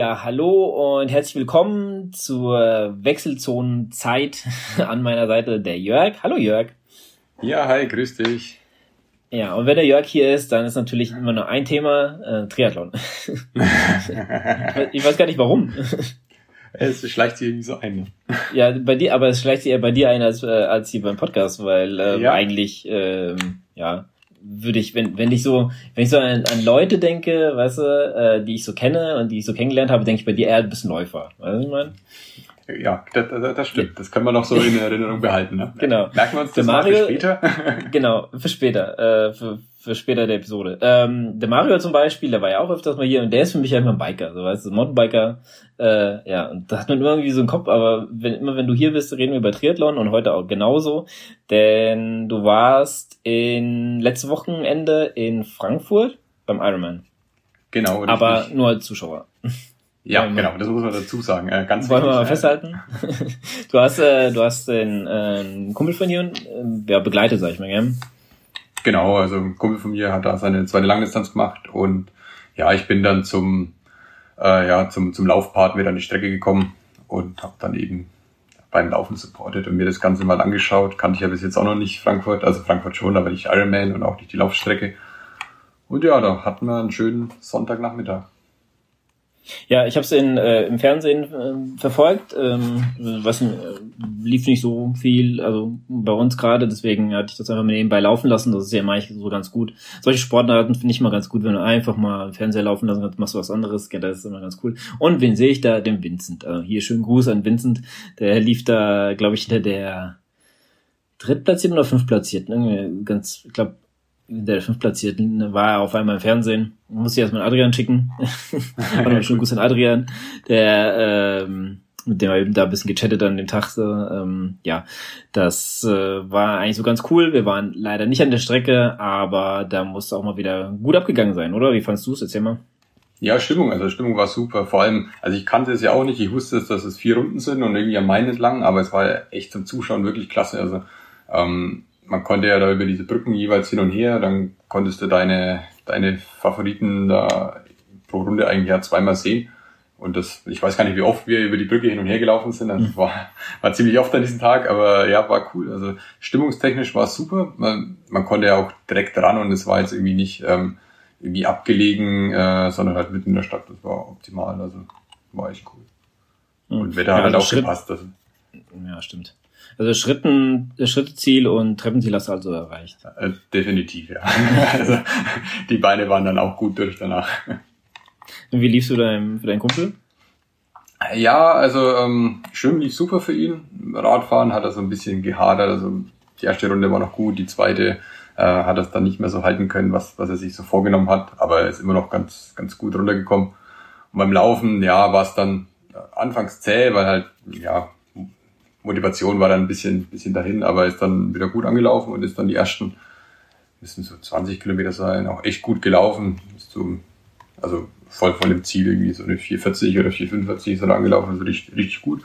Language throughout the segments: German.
Ja, hallo und herzlich willkommen zur Wechselzonenzeit an meiner Seite der Jörg. Hallo Jörg. Ja, hi, grüß dich. Ja, und wenn der Jörg hier ist, dann ist natürlich immer nur ein Thema, äh, Triathlon. ich weiß gar nicht warum. Es schleicht sich irgendwie so ein. Ne? Ja, bei dir, aber es schleicht sich eher bei dir ein als, äh, als hier beim Podcast, weil äh, ja. eigentlich, ähm, ja, würde ich, wenn, wenn ich so, wenn ich so an, an Leute denke, weißt du, äh, die ich so kenne und die ich so kennengelernt habe, denke ich bei dir eher ein bisschen Läufer. Weißt du, ich meine? Ja, das, das, das stimmt. Das können wir noch so in Erinnerung behalten. Ne? Genau. Merken wir uns das Mario, für später? genau, für später, äh, für, für später der Episode. Ähm, der Mario zum Beispiel, der war ja auch öfters mal hier und der ist für mich einfach ein Biker, so weißt du, Mountainbiker. Äh, ja, und da hat man irgendwie so einen Kopf, aber wenn, immer wenn du hier bist, reden wir über Triathlon und heute auch genauso, denn du warst in letzte Wochenende in Frankfurt beim Ironman. Genau. Aber nur als Zuschauer. Ja, ähm, genau, das muss man dazu sagen. Äh, ganz wollen wir mal festhalten? du hast, äh, du hast den äh, Kumpel von dir, äh, ja, begleitet, sag ich mal, gell? Genau, also ein Kumpel von mir hat da seine zweite Langdistanz gemacht und ja, ich bin dann zum äh, ja zum zum Laufpart mit an die Strecke gekommen und habe dann eben beim Laufen supportet und mir das Ganze mal angeschaut. Kannte ich ja bis jetzt auch noch nicht Frankfurt, also Frankfurt schon, aber nicht Ironman und auch nicht die Laufstrecke. Und ja, da hatten wir einen schönen Sonntagnachmittag. Ja, ich habe es äh, im Fernsehen äh, verfolgt. Ähm, was äh, lief nicht so viel, also bei uns gerade, deswegen hatte ich das einfach mal nebenbei laufen lassen. Das ist ja manchmal so ganz gut. Solche Sportarten finde ich mal ganz gut, wenn du einfach mal Fernseher laufen lassen kannst, machst du was anderes. Ja, das ist immer ganz cool. Und wen sehe ich da? Den Vincent. Also hier schönen Gruß an Vincent. Der lief da, glaube ich, hinter der drittplatzierten oder fünftplatzierten. Ganz, ich glaube, der fünftplatzierten war er auf einmal im Fernsehen. Muss ich erstmal Adrian schicken. Und schon Gruß an Adrian, der ähm, mit dem wir eben da ein bisschen gechattet an dem Tag. So, ähm, ja, das äh, war eigentlich so ganz cool. Wir waren leider nicht an der Strecke, aber da muss auch mal wieder gut abgegangen sein, oder? Wie fandst du es? Erzähl mal. Ja, Stimmung, also Stimmung war super. Vor allem, also ich kannte es ja auch nicht. Ich wusste, dass es vier Runden sind und irgendwie am Main entlang, aber es war echt zum Zuschauen wirklich klasse. Also ähm, man konnte ja da über diese Brücken jeweils hin und her, dann konntest du deine, deine Favoriten da pro Runde eigentlich ja zweimal sehen. Und das, ich weiß gar nicht, wie oft wir über die Brücke hin und her gelaufen sind. Das mhm. war, war ziemlich oft an diesem Tag, aber ja, war cool. Also stimmungstechnisch war es super. Man, man konnte ja auch direkt ran und es war jetzt irgendwie nicht ähm, irgendwie abgelegen, äh, sondern halt mitten in der Stadt. Das war optimal. Also war echt cool. Mhm. Und Wetter ja, hat halt also auch Schritt, gepasst. Also. Ja, stimmt. Also Schritten, Schritteziel und Treppenziel hast du also erreicht. Äh, definitiv, ja. also die Beine waren dann auch gut durch danach. Und wie liefst du deinem, für deinen Kumpel? Ja, also ähm, Schwimmen lief super für ihn. Radfahren hat er so ein bisschen gehadert. Also die erste Runde war noch gut, die zweite äh, hat er es dann nicht mehr so halten können, was, was er sich so vorgenommen hat. Aber er ist immer noch ganz, ganz gut runtergekommen. Und beim Laufen, ja, war es dann anfangs zäh, weil halt, ja, Motivation war dann ein bisschen, bisschen dahin, aber ist dann wieder gut angelaufen und ist dann die ersten, müssen so 20 Kilometer sein, auch echt gut gelaufen. Ist so, also voll von dem Ziel irgendwie so eine 440 oder 445 ist er angelaufen, also richtig, richtig gut.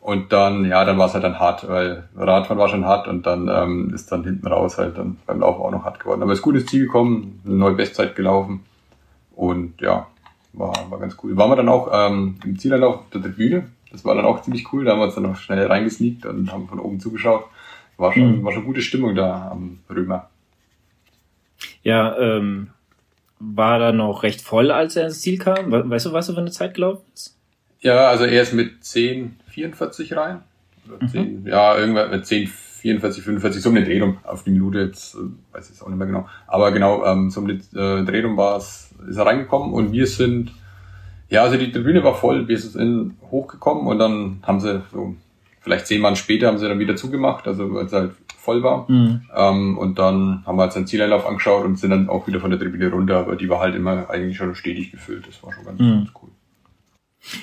Und dann, ja, dann war es halt dann hart, weil Radfahren war schon hart und dann ähm, ist dann hinten raus halt dann beim Laufen auch noch hart geworden. Aber ist gut ins Ziel gekommen, eine neue Bestzeit gelaufen und ja, war, war ganz cool. Waren wir dann auch ähm, im Zielanlauf auf der Tribüne, das war dann auch ziemlich cool. Da haben wir uns dann noch schnell reingesneakt und haben von oben zugeschaut. War schon, mhm. war schon gute Stimmung da am Römer. Ja, ähm, war da noch recht voll, als er ins Ziel kam? Weißt du, was er für eine Zeit gelaufen ist? Ja, also er ist mit 10,44 rein. Oder 10, mhm. Ja, irgendwann mit 10, 44, 45, so um den Drehung auf die Minute, jetzt äh, weiß ich es auch nicht mehr genau. Aber genau, ähm, so um den äh, Drehung war es, ist er reingekommen und wir sind ja, also die Tribüne war voll, wir sind hochgekommen und dann haben sie so, vielleicht zehn Mann später haben sie dann wieder zugemacht, also weil es halt voll war. Mhm. Ähm, und dann haben wir uns den Zieleinlauf angeschaut und sind dann auch wieder von der Tribüne runter, aber die war halt immer eigentlich schon stetig gefüllt. Das war schon ganz, mhm. ganz cool.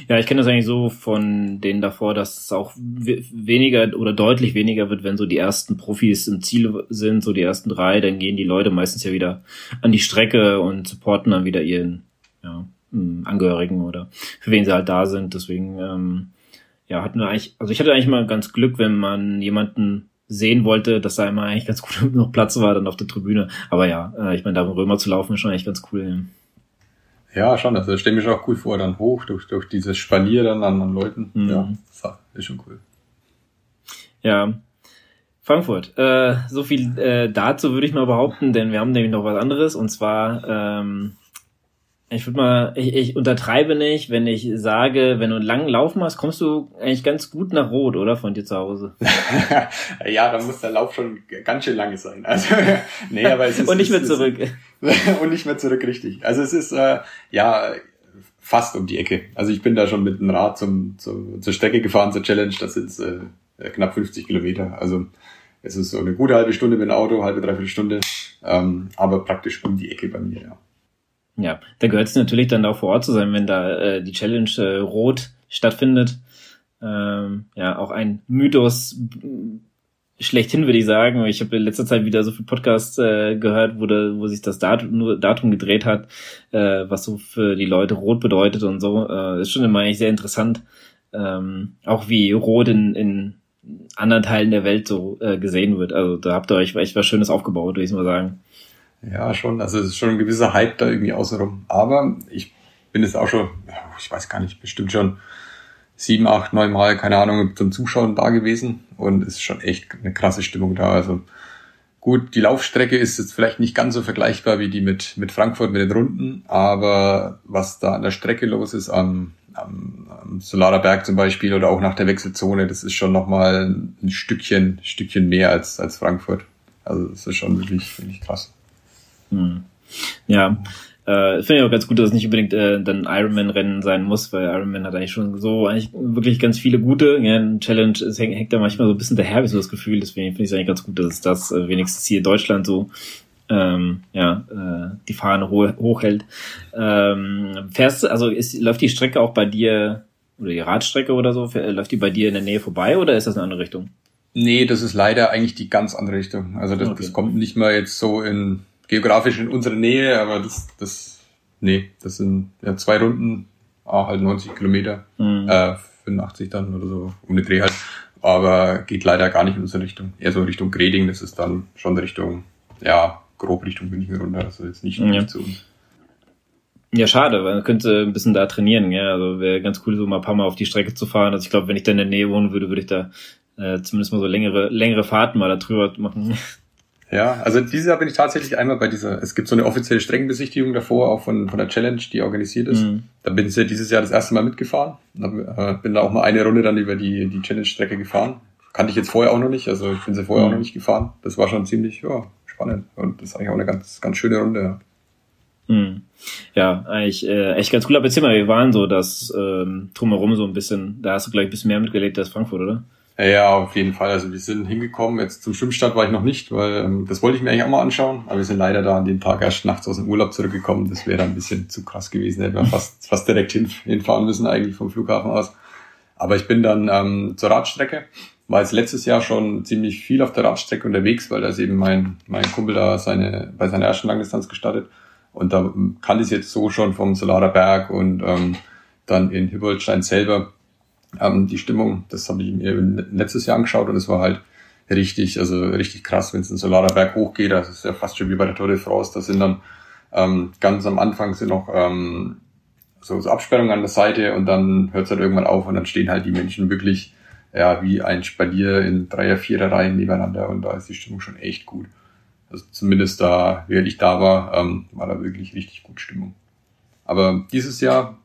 Ja, ich kenne das eigentlich so von denen davor, dass es auch weniger oder deutlich weniger wird, wenn so die ersten Profis im Ziel sind, so die ersten drei, dann gehen die Leute meistens ja wieder an die Strecke und supporten dann wieder ihren, ja, Angehörigen oder für wen sie halt da sind. Deswegen, ähm, ja, hatten wir eigentlich, also ich hatte eigentlich mal ganz Glück, wenn man jemanden sehen wollte, dass da immer eigentlich ganz gut noch Platz war dann auf der Tribüne. Aber ja, äh, ich meine, da im Römer zu laufen ist schon eigentlich ganz cool. Ja, schon. Also stelle mich auch cool vor, dann hoch durch, durch dieses Spalier dann an, an Leuten. Mhm. Ja, ist schon cool. Ja. Frankfurt. Äh, so viel äh, dazu würde ich mal behaupten, denn wir haben nämlich noch was anderes und zwar ähm, ich würde mal, ich, ich untertreibe nicht, wenn ich sage, wenn du einen langen Lauf machst, kommst du eigentlich ganz gut nach Rot, oder? Von dir zu Hause. ja, dann muss der Lauf schon ganz schön lang sein. Also, nee, aber es ist. Und nicht mehr zurück. und nicht mehr zurück, richtig. Also es ist, äh, ja, fast um die Ecke. Also ich bin da schon mit dem Rad zum, zum, zur Strecke gefahren, zur Challenge. Das sind äh, knapp 50 Kilometer. Also es ist so eine gute halbe Stunde mit dem Auto, halbe, dreiviertel Stunde. Ähm, aber praktisch um die Ecke bei mir, ja. Ja, da gehört es natürlich dann auch vor Ort zu sein, wenn da äh, die Challenge äh, rot stattfindet. Ähm, ja, auch ein Mythos schlechthin, würde ich sagen. Ich habe in letzter Zeit wieder so viel Podcasts äh, gehört, wo, da, wo sich das Datum, nur Datum gedreht hat, äh, was so für die Leute rot bedeutet und so. Äh, ist schon immer eigentlich sehr interessant. Ähm, auch wie rot in, in anderen Teilen der Welt so äh, gesehen wird. Also da habt ihr euch echt was Schönes aufgebaut, würde ich mal sagen. Ja, schon. Also es ist schon ein gewisser Hype da irgendwie außenrum. Aber ich bin jetzt auch schon, ich weiß gar nicht, bestimmt schon sieben, acht, neun Mal, keine Ahnung, zum Zuschauen da gewesen. Und es ist schon echt eine krasse Stimmung da. Also gut, die Laufstrecke ist jetzt vielleicht nicht ganz so vergleichbar wie die mit, mit Frankfurt, mit den Runden. Aber was da an der Strecke los ist, am, am, am Solarer Berg zum Beispiel oder auch nach der Wechselzone, das ist schon nochmal ein Stückchen, Stückchen mehr als, als Frankfurt. Also das ist schon wirklich, wirklich krass. Hm. Ja, äh, finde ich auch ganz gut, dass es nicht unbedingt äh, dann Ironman-Rennen sein muss, weil Ironman hat eigentlich schon so eigentlich wirklich ganz viele gute. Ja, ein Challenge es hängt, hängt da manchmal so ein bisschen daher, wie so das Gefühl. Deswegen finde ich es eigentlich ganz gut, dass es das äh, wenigstens hier in Deutschland so ähm, ja, äh, die Fahne ho hochhält. Ähm, fährst du, also ist, läuft die Strecke auch bei dir, oder die Radstrecke oder so, läuft die bei dir in der Nähe vorbei oder ist das eine andere Richtung? Nee, das ist leider eigentlich die ganz andere Richtung. Also das, okay. das kommt nicht mal jetzt so in geografisch in unserer Nähe, aber das, das, nee, das sind ja zwei Runden, auch halt 90 Kilometer, mhm. äh, 85 dann oder so, um den Dreh halt. Aber geht leider gar nicht in unsere Richtung. Eher so Richtung Greding, das ist dann schon Richtung, ja, grob Richtung München runter, also jetzt nicht, ja. nicht zu uns. Ja, schade, weil man könnte ein bisschen da trainieren, ja. Also wäre ganz cool, so mal ein paar Mal auf die Strecke zu fahren. Also ich glaube, wenn ich da in der Nähe wohnen würde, würde ich da äh, zumindest mal so längere, längere Fahrten mal da drüber machen. Ja, also dieses Jahr bin ich tatsächlich einmal bei dieser, es gibt so eine offizielle Streckenbesichtigung davor, auch von, von der Challenge, die organisiert ist. Mhm. Da bin ich ja dieses Jahr das erste Mal mitgefahren. Äh, bin da auch mal eine Runde dann über die, die Challenge-Strecke gefahren. Kannte ich jetzt vorher auch noch nicht, also ich bin sie vorher mhm. auch noch nicht gefahren. Das war schon ziemlich, ja, spannend. Und das ist eigentlich auch eine ganz, ganz schöne Runde. Ja. Mhm. Ja, eigentlich äh, echt ganz cool. Aber erzähl mal, wir waren so das ähm, drumherum so ein bisschen, da hast du gleich ein bisschen mehr mitgelebt als Frankfurt, oder? Ja, auf jeden Fall. Also wir sind hingekommen. Jetzt zum Schwimmstart war ich noch nicht, weil ähm, das wollte ich mir eigentlich auch mal anschauen. Aber wir sind leider da an dem Tag erst nachts aus dem Urlaub zurückgekommen. Das wäre ein bisschen zu krass gewesen. Hätten wir fast, fast direkt hin, hinfahren müssen eigentlich vom Flughafen aus. Aber ich bin dann ähm, zur Radstrecke. War jetzt letztes Jahr schon ziemlich viel auf der Radstrecke unterwegs, weil da ist eben mein, mein Kumpel da seine, bei seiner ersten Langdistanz gestartet. Und da kannte ich es jetzt so schon vom Solarer Berg und ähm, dann in Hübolstein selber ähm, die Stimmung. Das habe ich mir letztes Jahr angeschaut und es war halt richtig, also richtig krass, wenn es in Solarer Berg hochgeht. Das ist ja fast schon wie bei der Tour de France. Da sind dann ähm, ganz am Anfang sind noch ähm, so, so Absperrungen an der Seite und dann hört es halt irgendwann auf und dann stehen halt die Menschen wirklich ja wie ein Spalier in Dreier, Vierer Reihen nebeneinander und da ist die Stimmung schon echt gut. Also zumindest da, während ich da war, ähm, war da wirklich richtig gut Stimmung. Aber dieses Jahr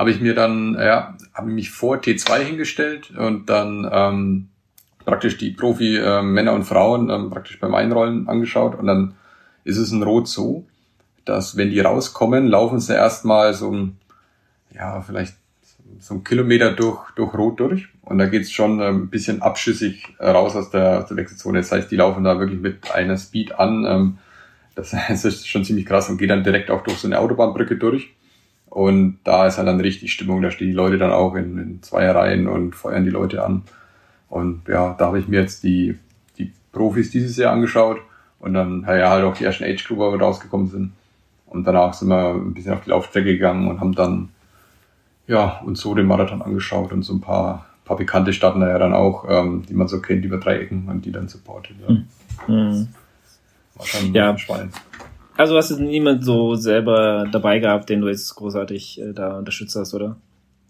habe ich mir dann, ja, habe mich vor T2 hingestellt und dann ähm, praktisch die Profi-Männer äh, und Frauen ähm, praktisch beim Einrollen angeschaut und dann ist es in Rot so, dass wenn die rauskommen, laufen sie erstmal so ein, ja, vielleicht so ein Kilometer durch, durch Rot durch und da geht's schon ein bisschen abschüssig raus aus der, aus der Wechselzone. Das heißt, die laufen da wirklich mit einer Speed an. Ähm, das ist schon ziemlich krass und geht dann direkt auch durch so eine Autobahnbrücke durch. Und da ist halt dann richtig Stimmung. Da stehen die Leute dann auch in, in Zweierreihen und feuern die Leute an. Und ja, da habe ich mir jetzt die, die Profis dieses Jahr angeschaut und dann ja, halt auch die ersten Age Group, wo wir rausgekommen sind. Und danach sind wir ein bisschen auf die Laufstrecke gegangen und haben dann ja, uns so den Marathon angeschaut und so ein paar, paar bekannte starten da ja dann auch, ähm, die man so kennt über drei Ecken und die dann supportet. Ja. Mhm. War schon ja. spannend. Also hast du niemand so selber dabei gehabt, den du jetzt großartig äh, da unterstützt hast, oder?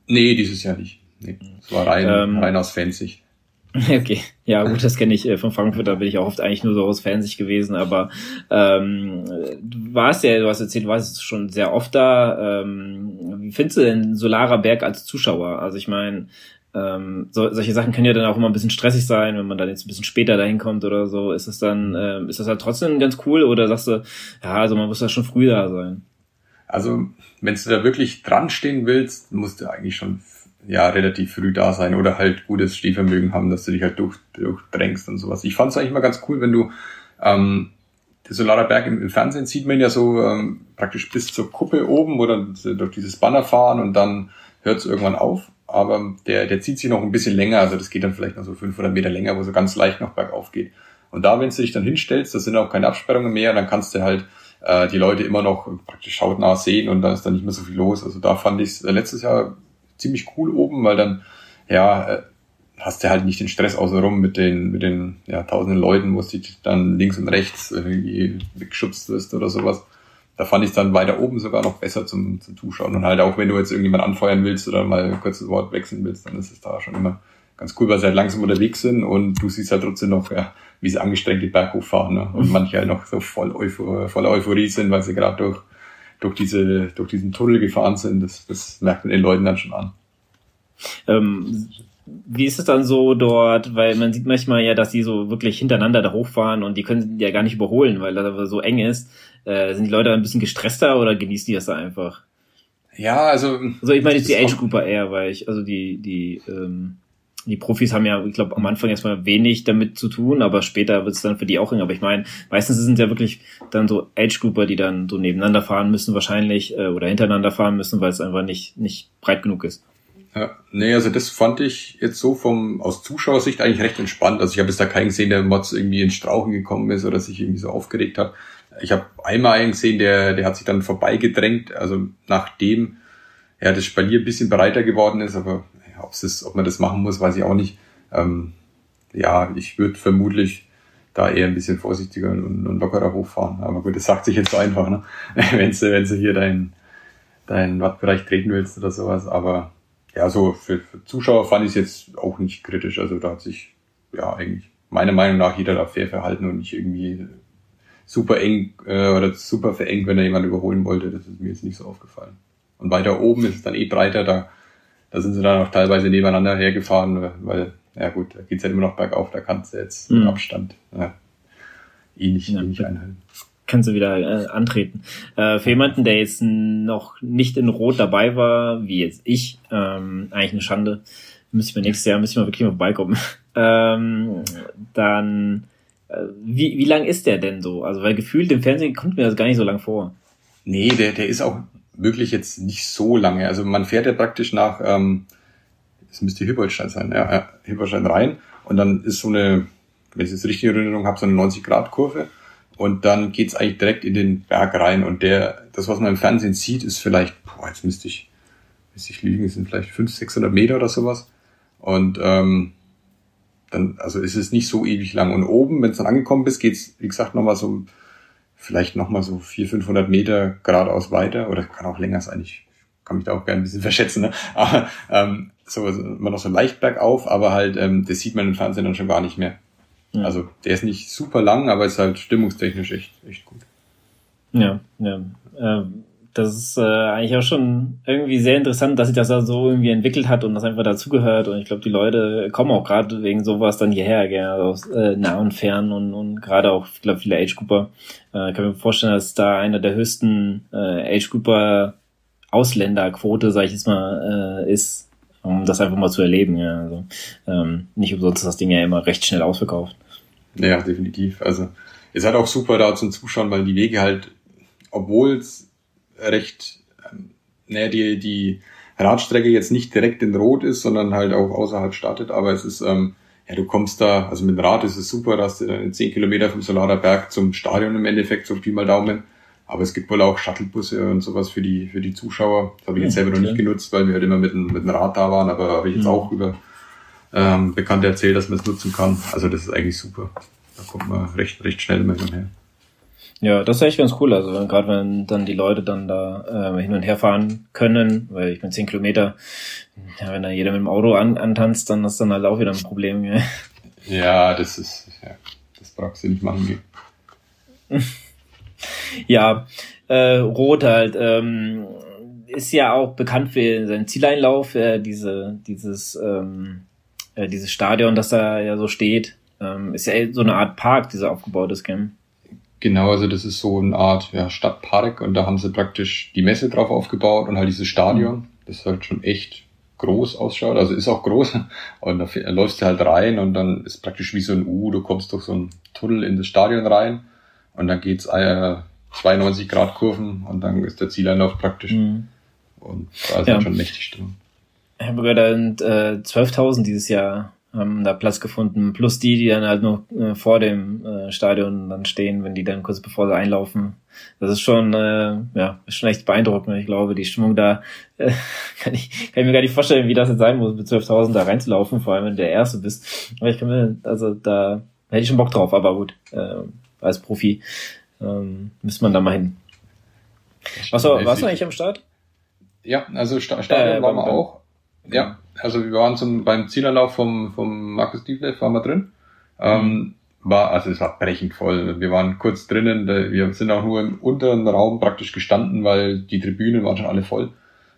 Nee, dieses Jahr nicht. Nee, es war rein, ähm, rein aus Fansicht. Okay, ja gut, das kenne ich äh, von Frankfurt, da bin ich auch oft eigentlich nur so aus Fansicht gewesen, aber ähm, du warst ja, du hast erzählt, du warst schon sehr oft da. Ähm, wie findest du denn Solarer Berg als Zuschauer? Also ich meine, ähm, so, solche Sachen können ja dann auch immer ein bisschen stressig sein, wenn man dann jetzt ein bisschen später dahin kommt oder so. Ist das dann, ähm, ist das halt trotzdem ganz cool oder sagst du, ja, also man muss da schon früh da sein? Also, wenn du da wirklich dran stehen willst, musst du eigentlich schon ja relativ früh da sein oder halt gutes Stehvermögen haben, dass du dich halt durch, durchdrängst und sowas. Ich fand es eigentlich mal ganz cool, wenn du ähm, der Solarer Berg im, im, Fernsehen sieht man ja so ähm, praktisch bis zur Kuppe oben oder durch dieses Banner fahren und dann hört es irgendwann auf. Aber der, der zieht sich noch ein bisschen länger, also das geht dann vielleicht noch so 500 Meter länger, wo so ganz leicht noch bergauf geht. Und da, wenn du dich dann hinstellst, da sind auch keine Absperrungen mehr, dann kannst du halt äh, die Leute immer noch praktisch hautnah sehen und da ist dann nicht mehr so viel los. Also da fand ich es äh, letztes Jahr ziemlich cool oben, weil dann, ja, äh, hast du halt nicht den Stress außenrum mit den, mit den ja, tausenden Leuten, wo es dich dann links und rechts irgendwie weggeschubst ist oder sowas. Da fand ich dann weiter oben sogar noch besser zum, zum Zuschauen. Und halt auch wenn du jetzt irgendjemand anfeuern willst oder mal ein kurzes Wort wechseln willst, dann ist es da schon immer ganz cool, weil sie halt langsam unterwegs sind und du siehst halt trotzdem noch, ja, wie sie angestrengt die Berg hochfahren. Ne? Und manche halt noch so voll Euphor voller Euphorie sind, weil sie gerade durch, durch, diese, durch diesen Tunnel gefahren sind. Das, das merkt man den Leuten dann schon an. Ähm, wie ist es dann so dort? Weil man sieht manchmal ja, dass die so wirklich hintereinander da hochfahren und die können ja gar nicht überholen, weil das so eng ist. Äh, sind die Leute ein bisschen gestresster oder genießen die das da einfach? Ja, also. Also ich meine jetzt die Age Grouper eher, weil ich, also die, die, ähm, die Profis haben ja, ich glaube, am Anfang erstmal wenig damit zu tun, aber später wird es dann für die auch eng. Aber ich meine, meistens sind es ja wirklich dann so Age-Grouper, die dann so nebeneinander fahren müssen wahrscheinlich äh, oder hintereinander fahren müssen, weil es einfach nicht, nicht breit genug ist. Ja, nee, also das fand ich jetzt so vom aus Zuschauersicht eigentlich recht entspannt. Also ich habe jetzt da keinen gesehen, der Mods irgendwie ins Strauchen gekommen ist oder sich irgendwie so aufgeregt hat. Ich habe einmal einen gesehen, der, der hat sich dann vorbeigedrängt, also nachdem ja, das Spalier ein bisschen breiter geworden ist, aber ja, es ob man das machen muss, weiß ich auch nicht. Ähm, ja, ich würde vermutlich da eher ein bisschen vorsichtiger und, und lockerer hochfahren. Aber gut, das sagt sich jetzt so einfach, ne? wenn du, wenn hier deinen dein Wattbereich treten willst oder sowas. Aber ja, so für, für Zuschauer fand ich es jetzt auch nicht kritisch. Also da hat sich ja eigentlich meiner Meinung nach jeder da fair verhalten und nicht irgendwie super eng äh, oder super verengt, wenn er jemand überholen wollte. Das ist mir jetzt nicht so aufgefallen. Und weiter oben ist es dann eh breiter, da, da sind sie dann auch teilweise nebeneinander hergefahren, weil, ja gut, da geht's ja immer noch bergauf, da kannst du jetzt mhm. Abstand ja, eh nicht, ja, eh nicht einhalten kannst du wieder äh, antreten. Äh, für jemanden, der jetzt noch nicht in Rot dabei war, wie jetzt ich, ähm, eigentlich eine Schande, müsste ich mal nächstes Jahr, müsste ich mal wirklich mal vorbeikommen. ähm, dann, äh, wie, wie lang ist der denn so? Also, weil gefühlt im Fernsehen kommt mir das gar nicht so lang vor. Nee, der, der ist auch wirklich jetzt nicht so lange. Also man fährt ja praktisch nach, ähm, müsste Hippoldstein sein, ja, ja Hippoldstein rein und dann ist so eine, wenn ich es richtig in Erinnerung habe, so eine 90-Grad-Kurve und dann geht's eigentlich direkt in den Berg rein und der, das, was man im Fernsehen sieht, ist vielleicht, boah, jetzt müsste ich, müsste ich liegen, sind vielleicht 500, 600 Meter oder sowas. Und ähm, dann, also ist es nicht so ewig lang. Und oben, wenn es dann angekommen bist, geht's, wie gesagt, nochmal so, vielleicht nochmal so 400, 500 Meter geradeaus weiter. Oder kann auch länger sein. Ich kann mich da auch gerne ein bisschen verschätzen. Ne? Aber ähm, so immer noch so leicht bergauf, aber halt, ähm, das sieht man im Fernsehen dann schon gar nicht mehr. Ja. Also der ist nicht super lang, aber ist halt stimmungstechnisch echt, echt gut. Ja, ja. Ähm, das ist äh, eigentlich auch schon irgendwie sehr interessant, dass sich das da so irgendwie entwickelt hat und das einfach dazugehört. Und ich glaube, die Leute kommen auch gerade wegen sowas dann hierher, gerne aus äh, nah und fern und, und gerade auch, ich glaube, viele Age Grouper. Äh, kann mir vorstellen, dass da einer der höchsten äh, Age Grouper Ausländerquote, sage ich jetzt mal, äh, ist, um das einfach mal zu erleben. Ja. Also, ähm, nicht umsonst ist das Ding ja immer recht schnell ausverkauft. Ja, definitiv. Also es hat auch super da zum Zuschauen, weil die Wege halt, obwohl es recht, ähm, naja, die, die Radstrecke jetzt nicht direkt in Rot ist, sondern halt auch außerhalb startet, aber es ist, ähm, ja, du kommst da, also mit dem Rad ist es super, dass du dann 10 Kilometer vom Solarer Berg zum Stadion im Endeffekt, so Pi mal Daumen. Aber es gibt wohl auch Shuttlebusse und sowas für die, für die Zuschauer. Das habe ich jetzt selber noch nicht genutzt, weil wir halt immer mit, dem, mit dem Rad da waren, aber habe ich jetzt mhm. auch über ähm, Bekannte erzählt, dass man es nutzen kann. Also das ist eigentlich super. Da kommt man recht, recht schnell immer her. Ja, das ist echt ganz cool. Also gerade wenn dann die Leute dann da äh, hin und her fahren können, weil ich bin zehn Kilometer, ja, wenn da jeder mit dem Auto an, antanzt, dann ist dann halt auch wieder ein Problem. Ja, ja das ist, ja, das brauchst du nicht machen. ja, äh, Rot halt, ähm, ist ja auch bekannt für seinen Zieleinlauf, äh, diese, dieses, ähm, äh, dieses Stadion, das da ja so steht. Ähm, ist ja so eine Art Park, dieser aufgebaut ist, gell? Genau, also das ist so eine Art ja, Stadtpark und da haben sie praktisch die Messe drauf aufgebaut und halt dieses Stadion, das halt schon echt groß ausschaut, also ist auch groß und da läufst du halt rein und dann ist praktisch wie so ein U, du kommst durch so einen Tunnel in das Stadion rein und dann geht's äh, 92 Grad Kurven und dann ist der Zieleinlauf praktisch mhm. und da ist ja. schon mächtig drin. Ich habe gehört, da sind äh, 12.000 dieses Jahr haben da Platz gefunden, plus die, die dann halt noch äh, vor dem äh, Stadion dann stehen, wenn die dann kurz bevor sie einlaufen. Das ist schon, äh, ja, ist schon echt beeindruckend. Ich glaube, die Stimmung da äh, kann ich kann ich mir gar nicht vorstellen, wie das jetzt sein muss, mit 12.000 da reinzulaufen, vor allem wenn du der Erste bist. Aber ich kann mir, also da hätte ich schon Bock drauf, aber gut, äh, als Profi ähm, müsste man da mal hin. Was war, warst du eigentlich am Start? Ja, also Stadion äh, waren wir auch. Ja, also wir waren zum, beim Zielerlauf vom, vom Markus Dieblev, waren wir drin. Ähm, war, also es war brechend voll. Wir waren kurz drinnen, wir sind auch nur im unteren Raum praktisch gestanden, weil die Tribünen waren schon alle voll.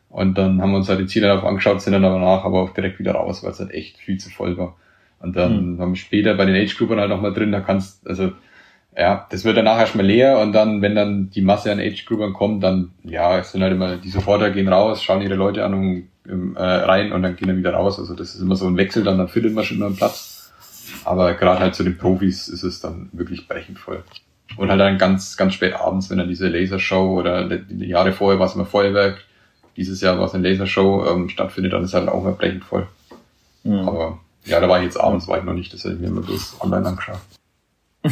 Und dann haben wir uns halt die Zielerlauf angeschaut, sind dann aber nach, aber auch direkt wieder raus, weil es halt echt viel zu voll war. Und dann mhm. haben wir später bei den Age-Groupern halt nochmal drin, da kannst, also ja, das wird dann nachher erstmal leer und dann, wenn dann die Masse an Age-Groupern kommt, dann, ja, es sind halt immer, die Supporter gehen raus, schauen ihre Leute an und äh, rein und dann gehen dann wieder raus. Also das ist immer so ein Wechsel, dann, dann findet man schon immer einen Platz. Aber gerade halt zu den Profis ist es dann wirklich brechend voll. Und halt dann ganz, ganz spät abends, wenn dann diese Lasershow oder die Jahre vorher war es immer Feuerwerk, dieses Jahr war es eine Lasershow ähm, stattfindet, dann ist halt auch immer brechend voll. Mhm. Aber ja, da war ich jetzt abends, war ich noch nicht, das habe ich mir immer bloß online angeschaut.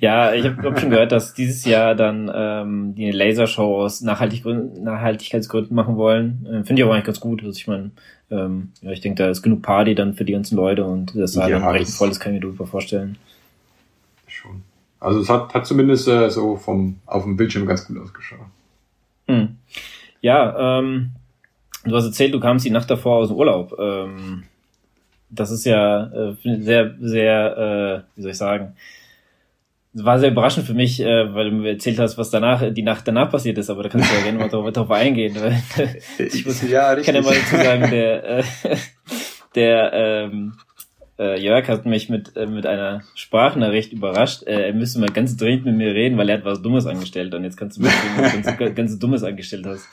ja, ich habe hab schon gehört, dass dieses Jahr dann ähm, die eine Lasershow aus Nachhaltig Nachhaltigkeitsgründen machen wollen. Äh, Finde ich auch eigentlich ganz gut. Also ich meine, ähm, ja, ich denke, da ist genug Party dann für die ganzen Leute und das sah ja, dann recht voll, das kann ich mir super vorstellen. Schon. Also es hat, hat zumindest äh, so vom auf dem Bildschirm ganz gut ausgeschaut. Hm. Ja, ähm, du hast erzählt, du kamst die Nacht davor aus dem Urlaub. Ähm, das ist ja äh, sehr, sehr, äh, wie soll ich sagen, war sehr überraschend für mich, äh, weil du mir erzählt hast, was danach, die Nacht danach passiert ist, aber da kannst du ja gerne mal drauf, drauf eingehen. ich, muss, ja, richtig. kann ja mal dazu sagen, der, äh, der ähm, äh, Jörg hat mich mit, äh, mit einer Sprachnachricht überrascht. Äh, er müsste mal ganz dringend mit mir reden, weil er hat was Dummes angestellt und jetzt kannst du mir erzählen, was ganz, ganz Dummes angestellt hast.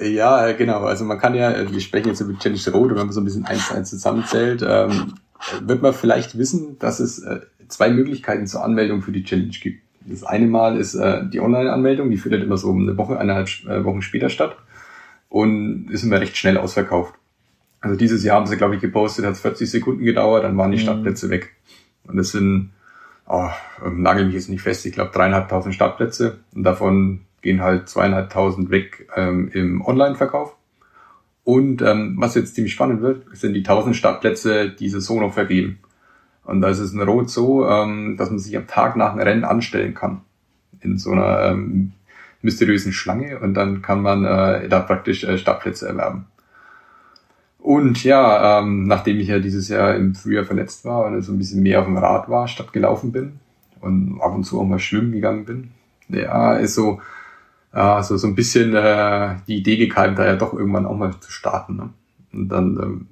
Ja, genau. Also man kann ja, wir sprechen jetzt über Challenge Rot, wenn man so ein bisschen eins zu eins zusammenzählt, ähm, wird man vielleicht wissen, dass es äh, zwei Möglichkeiten zur Anmeldung für die Challenge gibt. Das eine Mal ist äh, die Online-Anmeldung, die findet immer so eine Woche, eineinhalb äh, Wochen später statt und ist immer recht schnell ausverkauft. Also dieses Jahr haben sie, glaube ich, gepostet, hat es 40 Sekunden gedauert, dann waren die mhm. Startplätze weg. Und das sind, oh, nagel mich jetzt nicht fest, ich glaube dreieinhalbtausend Startplätze und davon gehen halt zweieinhalbtausend weg ähm, im Online-Verkauf. Und ähm, was jetzt ziemlich spannend wird, sind die 1000 Startplätze, die sie so noch vergeben. Und da ist es in Rot so, ähm, dass man sich am Tag nach dem Rennen anstellen kann. In so einer ähm, mysteriösen Schlange und dann kann man äh, da praktisch äh, Startplätze erwerben. Und ja, ähm, nachdem ich ja dieses Jahr im Frühjahr verletzt war und so ein bisschen mehr auf dem Rad war, statt gelaufen bin und ab und zu auch mal schwimmen gegangen bin, ja, ist so, ja, so, ein bisschen äh, die Idee gekeimt, da ja doch irgendwann auch mal zu starten. Ne? Und dann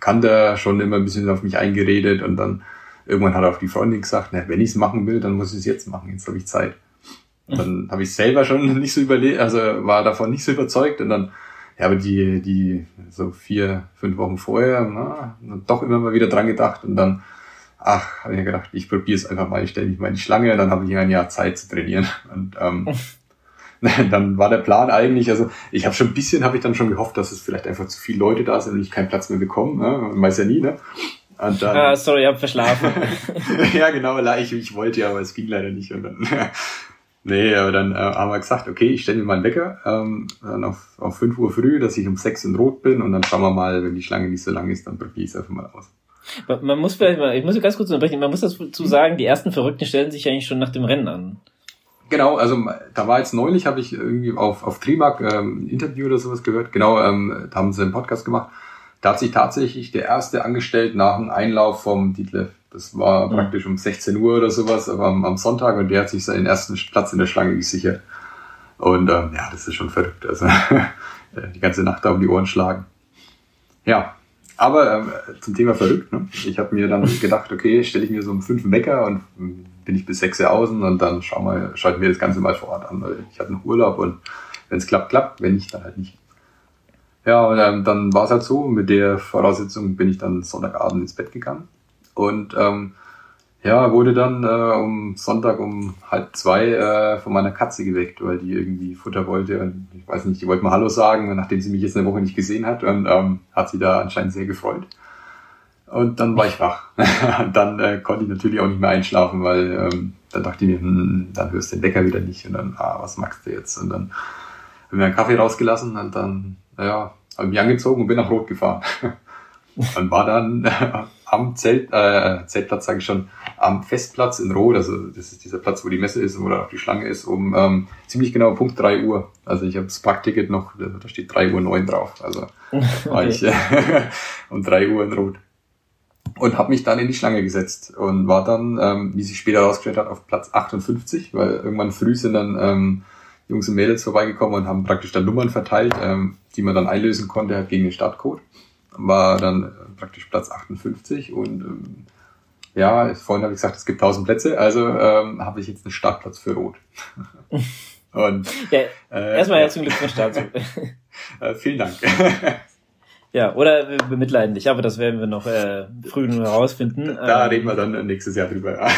kann der schon immer ein bisschen auf mich eingeredet und dann irgendwann hat auch die Freundin gesagt, na, wenn ich es machen will, dann muss ich es jetzt machen, jetzt habe ich Zeit. Und dann habe ich selber schon nicht so überlegt, also war davon nicht so überzeugt und dann, ja, aber die, die so vier, fünf Wochen vorher, na, doch immer mal wieder dran gedacht und dann, ach, habe ich gedacht, ich probiere es einfach mal, ich stelle mich mal in die Schlange dann habe ich ein Jahr Zeit zu trainieren. Und ähm, dann war der Plan eigentlich, also ich habe schon ein bisschen, habe ich dann schon gehofft, dass es vielleicht einfach zu viele Leute da sind und ich keinen Platz mehr bekomme. Ne? Man weiß ja nie, ne? Und dann, ah, sorry, ich habe verschlafen. ja, genau, ich, ich wollte ja, aber es ging leider nicht. Und dann, nee, aber dann äh, haben wir gesagt, okay, ich stelle mir mal einen Wecker ähm, dann auf, auf 5 Uhr früh, dass ich um 6 in Rot bin und dann schauen wir mal, wenn die Schlange nicht so lang ist, dann probiere ich es einfach mal aus. Man muss vielleicht mal, ich muss ganz kurz unterbrechen, man muss dazu sagen, die ersten Verrückten stellen sich eigentlich schon nach dem Rennen an. Genau, also da war jetzt neulich, habe ich irgendwie auf, auf Trimark ähm, ein Interview oder sowas gehört. Genau, ähm, da haben sie einen Podcast gemacht. Da hat sich tatsächlich der erste angestellt nach dem Einlauf vom Dietlev. Das war mhm. praktisch um 16 Uhr oder sowas, aber am, am Sonntag und der hat sich seinen ersten Platz in der Schlange gesichert. Und ähm, ja, das ist schon verrückt. Also die ganze Nacht da um die Ohren schlagen. Ja, aber ähm, zum Thema verrückt. Ne? Ich habe mir dann gedacht, okay, stelle ich mir so um fünf Wecker und bin ich bis sechs außen und dann schau mal, schaue ich mir das Ganze mal vor Ort an, weil ich hatte noch Urlaub und wenn es klappt, klappt, wenn nicht, dann halt nicht. Ja, und ähm, dann war es halt so, mit der Voraussetzung bin ich dann Sonntagabend ins Bett gegangen und ähm, ja, wurde dann äh, um Sonntag um halb zwei äh, von meiner Katze geweckt, weil die irgendwie Futter wollte und ich weiß nicht, die wollte mal Hallo sagen, nachdem sie mich jetzt eine Woche nicht gesehen hat und ähm, hat sie da anscheinend sehr gefreut. Und dann war ich wach. dann äh, konnte ich natürlich auch nicht mehr einschlafen, weil ähm, dann dachte ich mir, hm, dann hörst du den Wecker wieder nicht und dann, ah, was magst du jetzt? Und dann habe ich mir einen Kaffee rausgelassen und dann, ja, habe ich mich angezogen und bin nach Rot gefahren. und war dann äh, am Zelt, äh, Zeltplatz sage ich schon, am Festplatz in Rot, also das ist dieser Platz, wo die Messe ist und wo da auch die Schlange ist, um ähm, ziemlich genau Punkt drei Uhr. Also ich habe das Parkticket noch, da steht drei Uhr neun drauf. Also war ich äh, um drei Uhr in Rot. Und habe mich dann in die Schlange gesetzt und war dann, ähm, wie sich später herausgestellt hat, auf Platz 58, weil irgendwann früh sind dann ähm, Jungs und Mädels vorbeigekommen und haben praktisch dann Nummern verteilt, ähm, die man dann einlösen konnte halt gegen den Startcode war dann äh, praktisch Platz 58 und ähm, ja, vorhin habe ich gesagt, es gibt 1000 Plätze, also ähm, habe ich jetzt einen Startplatz für Rot. und ja, äh, erstmal herzlichen Glückwunsch dazu. äh, vielen Dank. Ja, oder wir bemitleiden dich, aber das werden wir noch äh, früh herausfinden. Da ähm, reden wir dann nächstes Jahr drüber.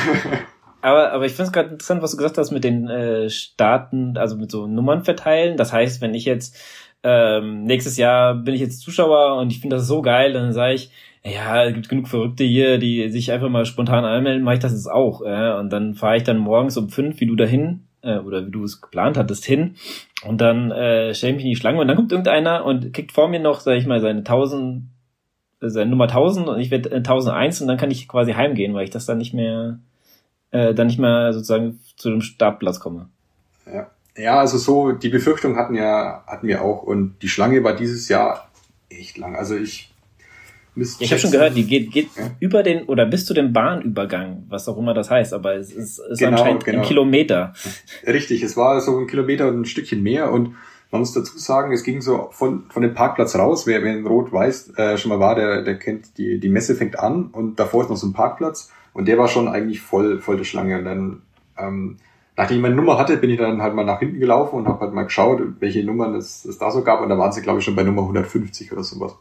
aber, aber ich finde es gerade interessant, was du gesagt hast mit den äh, Staaten, also mit so Nummern verteilen. Das heißt, wenn ich jetzt ähm, nächstes Jahr bin ich jetzt Zuschauer und ich finde das so geil, dann sage ich, ja, es gibt genug Verrückte hier, die sich einfach mal spontan anmelden, mache ich das jetzt auch. Äh, und dann fahre ich dann morgens um fünf, wie du dahin, äh, oder wie du es geplant hattest, hin. Und dann äh, stelle ich mich in die Schlange und dann kommt irgendeiner und kriegt vor mir noch, sag ich mal, seine 1000, äh, seine Nummer 1000 und ich werde 1001 und dann kann ich quasi heimgehen, weil ich das dann nicht mehr, äh, dann nicht mehr sozusagen zu dem Startplatz komme. Ja. Ja, also so, die Befürchtung hatten ja, hatten wir auch und die Schlange war dieses Jahr echt lang. Also ich ich habe schon gehört, die geht, geht ja. über den oder bis zu dem Bahnübergang, was auch immer das heißt, aber es ist, ist genau, anscheinend genau. ein Kilometer. Richtig, es war so ein Kilometer und ein Stückchen mehr und man muss dazu sagen, es ging so von, von dem Parkplatz raus. Wer, wer in Rot-Weiß äh, schon mal war, der, der kennt, die, die Messe fängt an und davor ist noch so ein Parkplatz und der war schon eigentlich voll, voll der Schlange. Und dann ähm, nachdem ich meine Nummer hatte, bin ich dann halt mal nach hinten gelaufen und habe halt mal geschaut, welche Nummern es, es da so gab. Und da waren sie, glaube ich, schon bei Nummer 150 oder sowas.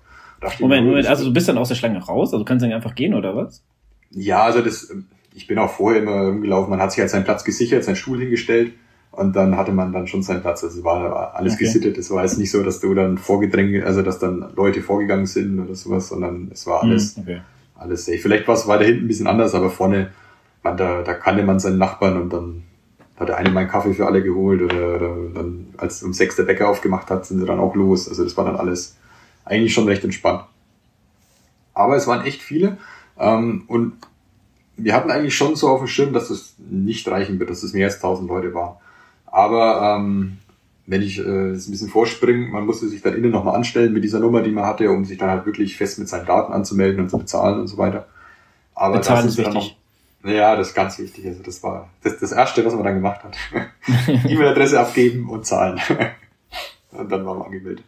Moment, Moment, also du bist dann aus der Schlange raus? Also kannst du dann einfach gehen oder was? Ja, also das, ich bin auch vorher immer rumgelaufen. Man hat sich halt seinen Platz gesichert, seinen Stuhl hingestellt und dann hatte man dann schon seinen Platz. Also war alles okay. gesittet. Es war jetzt nicht so, dass du dann vorgedrängt, also dass dann Leute vorgegangen sind oder sowas, sondern es war alles, hm, okay. alles safe. Vielleicht war es weiter hinten ein bisschen anders, aber vorne, man, da, da kannte man seinen Nachbarn und dann hat der eine meinen Kaffee für alle geholt oder, oder dann, als um sechs der Bäcker aufgemacht hat, sind sie dann auch los. Also das war dann alles eigentlich schon recht entspannt. Aber es waren echt viele ähm, und wir hatten eigentlich schon so auf dem Schirm, dass es nicht reichen wird, dass es mehr als 1000 Leute waren. Aber ähm, wenn ich äh, ein bisschen vorspringe, man musste sich dann innen nochmal anstellen mit dieser Nummer, die man hatte, um sich dann halt wirklich fest mit seinen Daten anzumelden und zu bezahlen und so weiter. Aber bezahlen das ist, wichtig. Ja, das ist ganz wichtig. Also das war das, das Erste, was man dann gemacht hat. E-Mail-Adresse abgeben und zahlen. und dann waren wir angemeldet.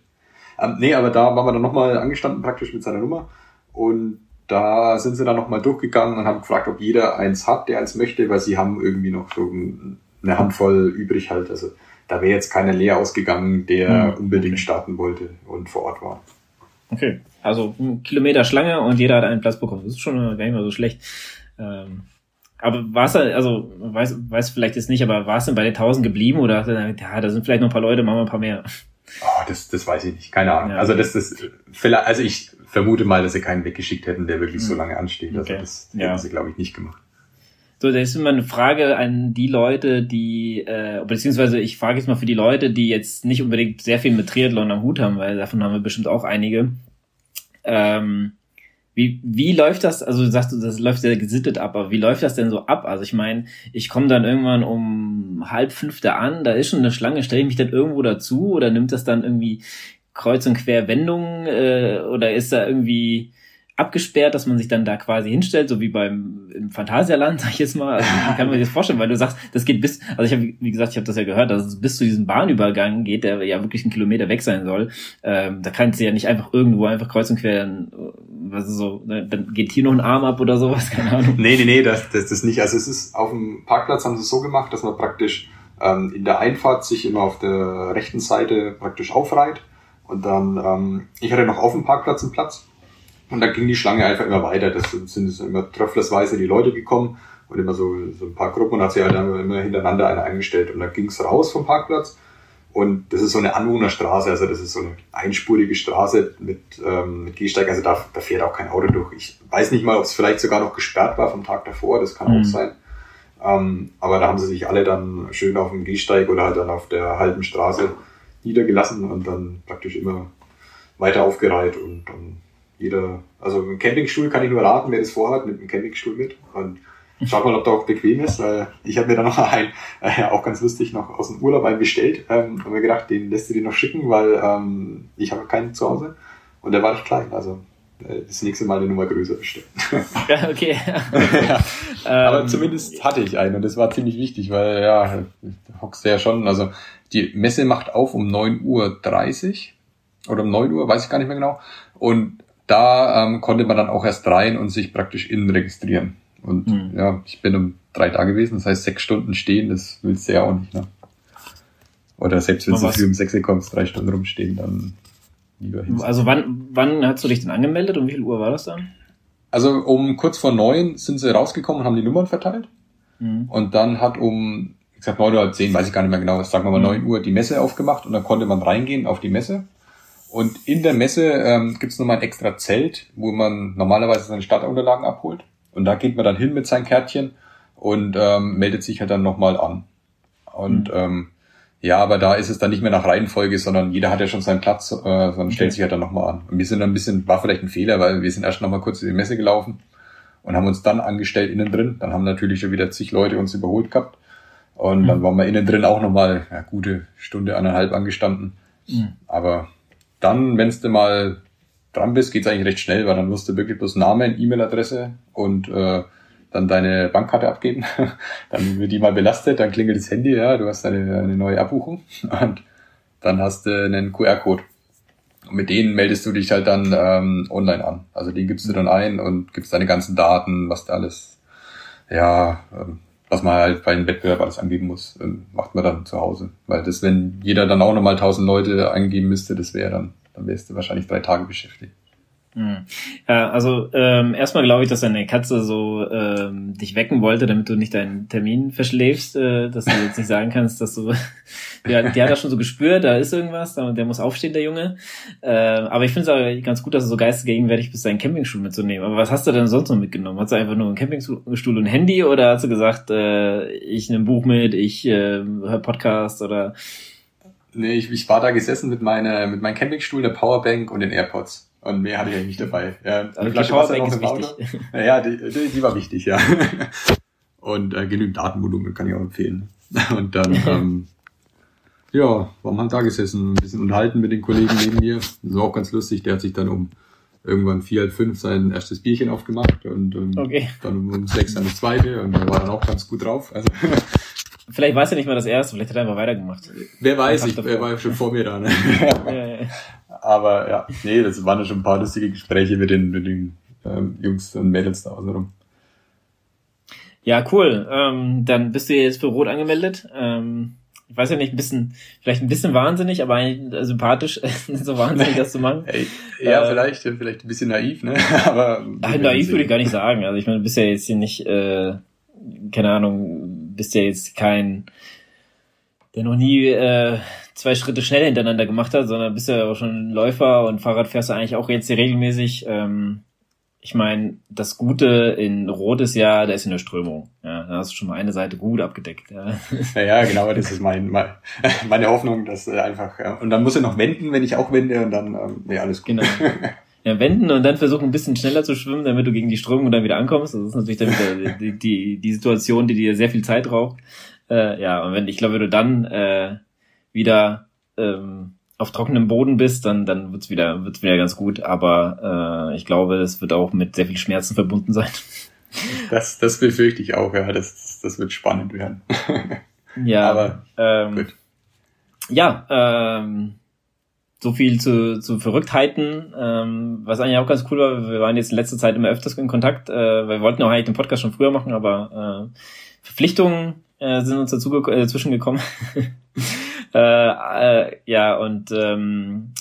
Ähm, nee, aber da waren wir dann nochmal angestanden praktisch mit seiner Nummer. Und da sind sie dann nochmal durchgegangen und haben gefragt, ob jeder eins hat, der eins möchte, weil sie haben irgendwie noch so eine Handvoll übrig halt. Also da wäre jetzt keiner leer ausgegangen, der mhm. unbedingt starten wollte und vor Ort war. Okay, also ein Kilometer Schlange und jeder hat einen Platz bekommen. Das ist schon gar nicht mal so schlecht. Ähm, aber war es also weiß weiß vielleicht jetzt nicht, aber war es denn bei den 1000 geblieben oder ja, da sind vielleicht noch ein paar Leute, machen wir ein paar mehr? Oh, das, das weiß ich nicht, keine Ahnung. Ja. Also das, das, vielleicht, also ich vermute mal, dass sie keinen weggeschickt hätten, der wirklich so hm. lange ansteht. Also okay. das hätten ja. sie, glaube ich, nicht gemacht. So, das ist immer eine Frage an die Leute, die, äh, beziehungsweise ich frage jetzt mal für die Leute, die jetzt nicht unbedingt sehr viel mit Triathlon am Hut haben, weil davon haben wir bestimmt auch einige. Ähm, Wie, wie läuft das? Also du sagst, das läuft sehr gesittet ab, aber wie läuft das denn so ab? Also ich meine, ich komme dann irgendwann um halb fünf da an, da ist schon eine Schlange, stelle ich mich dann irgendwo dazu oder nimmt das dann irgendwie kreuz und quer Wendungen äh, oder ist da irgendwie abgesperrt, dass man sich dann da quasi hinstellt, so wie beim im Phantasialand, sag ich jetzt mal. Also, kann man sich das vorstellen? Weil du sagst, das geht bis, also ich habe, wie gesagt, ich habe das ja gehört, dass es bis zu diesem Bahnübergang geht, der ja wirklich einen Kilometer weg sein soll. Ähm, da kannst du ja nicht einfach irgendwo einfach kreuz und quer, was ist so, ne, dann geht hier noch ein Arm ab oder sowas, keine Ahnung. Nee, nee, nee, das, das, das nicht. Also es ist auf dem Parkplatz haben sie es so gemacht, dass man praktisch ähm, in der Einfahrt sich immer auf der rechten Seite praktisch aufreiht. Und dann, ähm, ich hatte noch auf dem Parkplatz einen Platz und dann ging die Schlange einfach immer weiter. Das sind, immer tröpflersweise die Leute gekommen und immer so, so ein paar Gruppen und hat sich halt immer hintereinander eine eingestellt. Und dann ging es raus vom Parkplatz. Und das ist so eine Anwohnerstraße, also das ist so eine einspurige Straße mit, ähm, mit Gehsteig, also da, da fährt auch kein Auto durch. Ich weiß nicht mal, ob es vielleicht sogar noch gesperrt war vom Tag davor, das kann mhm. auch sein. Ähm, aber da haben sie sich alle dann schön auf dem Gehsteig oder halt dann auf der halben Straße niedergelassen und dann praktisch immer weiter aufgereiht und, und jeder, also ein Campingstuhl kann ich nur raten, wer das vorhat, nimmt einen Campingstuhl mit und schaut mal, ob der auch bequem ist. Weil ich habe mir da noch einen, äh, auch ganz lustig, noch aus dem Urlaub einen bestellt ähm, und mir gedacht, den lässt du dir noch schicken, weil ähm, ich habe keinen zu Hause und der war nicht klein, also äh, das nächste Mal eine Nummer größer bestellen. Ja, okay. ja. Aber ähm, zumindest hatte ich einen und das war ziemlich wichtig, weil ja, hockst du ja schon, also die Messe macht auf um 9.30 Uhr oder um 9 Uhr, weiß ich gar nicht mehr genau. Und da ähm, konnte man dann auch erst rein und sich praktisch innen registrieren. Und mhm. ja, ich bin um drei da gewesen, das heißt sechs Stunden stehen, das willst du ja auch nicht, ne? Oder selbst wenn du früh um sechs kommst, drei Stunden rumstehen, dann lieber hin. Also wann, wann hast du dich denn angemeldet? Um wie viel Uhr war das dann? Also um kurz vor neun sind sie rausgekommen und haben die Nummern verteilt. Mhm. Und dann hat um, ich sag neun oder zehn, weiß ich gar nicht mehr genau, sagen wir mal neun mhm. Uhr die Messe aufgemacht und dann konnte man reingehen auf die Messe. Und in der Messe ähm, gibt es nochmal ein extra Zelt, wo man normalerweise seine Stadtunterlagen abholt. Und da geht man dann hin mit seinem Kärtchen und ähm, meldet sich halt dann nochmal an. Und mhm. ähm, ja, aber da ist es dann nicht mehr nach Reihenfolge, sondern jeder hat ja schon seinen Platz, äh, sondern okay. stellt sich halt dann nochmal an. Und wir sind dann ein bisschen, war vielleicht ein Fehler, weil wir sind erst nochmal kurz in die Messe gelaufen und haben uns dann angestellt innen drin. Dann haben natürlich schon wieder zig Leute uns überholt gehabt. Und mhm. dann waren wir innen drin auch nochmal ja, gute Stunde, eineinhalb angestanden. Mhm. Aber dann, wenn du mal dran bist, geht's eigentlich recht schnell, weil dann musst du wirklich bloß Name, E-Mail-Adresse und äh, dann deine Bankkarte abgeben. dann wird die mal belastet, dann klingelt das Handy, ja, du hast eine, eine neue Abbuchung und dann hast du einen QR-Code. Und mit denen meldest du dich halt dann ähm, online an. Also den gibst du dann ein und gibst deine ganzen Daten, was da alles, ja, ähm, was man halt bei einem Wettbewerb alles angeben muss, ähm, macht man dann zu Hause. Weil das, wenn jeder dann auch nochmal tausend Leute eingeben müsste, das wäre dann, dann wärst du wahrscheinlich drei Tage beschäftigt. Hm. Ja, also ähm, erstmal glaube ich, dass deine Katze so ähm, dich wecken wollte, damit du nicht deinen Termin verschläfst, äh, dass du jetzt nicht sagen kannst, dass du ja, die hat das schon so gespürt, da ist irgendwas, der muss aufstehen, der Junge. Äh, aber ich finde es auch ganz gut, dass du so geistesgegenwärtig bist, deinen Campingstuhl mitzunehmen. Aber was hast du denn sonst noch mitgenommen? Hast du einfach nur einen Campingstuhl und ein Handy oder hast du gesagt, äh, ich nehme ein Buch mit, ich äh, höre Podcast oder Nee, ich, ich war da gesessen mit meiner mit meinem Campingstuhl, der Powerbank und den AirPods. Und mehr hatte ich eigentlich nicht dabei. Ja, also die Flasche Wasser noch ist wichtig. Ja, die, die, die war wichtig, ja. Und äh, genügend Datenvolumen kann ich auch empfehlen. Und dann, ähm, ja, waren halt da gesessen, ein bisschen unterhalten mit den Kollegen neben mir. Das war auch ganz lustig. Der hat sich dann um irgendwann vier, halb fünf sein erstes Bierchen aufgemacht und ähm, okay. dann um sechs dann das zweite und war dann auch ganz gut drauf. Also Vielleicht weiß er nicht mal das erste, vielleicht hat er einfach weitergemacht. Wer weiß, ich, er war schon vor mir da. Ne? ja, ja, ja. Aber ja, nee, das waren ja schon ein paar lustige Gespräche mit den, mit den ähm, Jungs und Mädels da außenrum. Ja, cool. Ähm, dann bist du jetzt für Rot angemeldet. Ähm, ich weiß ja nicht, ein bisschen, vielleicht ein bisschen wahnsinnig, aber eigentlich sympathisch, so wahnsinnig das zu machen. Hey, ja, äh, vielleicht, vielleicht ein bisschen naiv, ne? aber ach, naiv würde ich gar nicht sagen. Also ich meine, du bist ja jetzt hier nicht, äh, keine Ahnung, bist ja jetzt kein, der noch nie äh, zwei Schritte schnell hintereinander gemacht hat, sondern bist ja auch schon Läufer und Fahrrad fährst du eigentlich auch jetzt hier regelmäßig. Ähm, ich meine, das Gute in Rot ist ja, da ist eine Strömung. Ja, da hast du schon mal eine Seite gut abgedeckt. Ja, ja, genau, das ist mein, mein, meine Hoffnung, dass äh, einfach, ja. und dann muss er noch wenden, wenn ich auch wende und dann, ähm, ja, alles gut. Genau. ja, wenden und dann versuchen ein bisschen schneller zu schwimmen, damit du gegen die Strömung dann wieder ankommst. Das ist natürlich dann wieder die, die, die Situation, die dir sehr viel Zeit raucht. Äh, ja, und wenn ich glaube, wenn du dann äh, wieder ähm, auf trockenem Boden bist, dann dann wird's wieder wird's wieder ganz gut. Aber äh, ich glaube, es wird auch mit sehr viel Schmerzen verbunden sein. Das das befürchte ich auch. Ja, das das wird spannend werden. ja, aber ähm, gut. Ja, ähm, so viel zu, zu Verrücktheiten, ähm, was eigentlich auch ganz cool war, wir waren jetzt in letzter Zeit immer öfters in Kontakt, äh, weil wir wollten auch eigentlich den Podcast schon früher machen, aber äh, Verpflichtungen äh, sind uns dazu äh, dazwischen gekommen. äh, äh, ja, und ähm,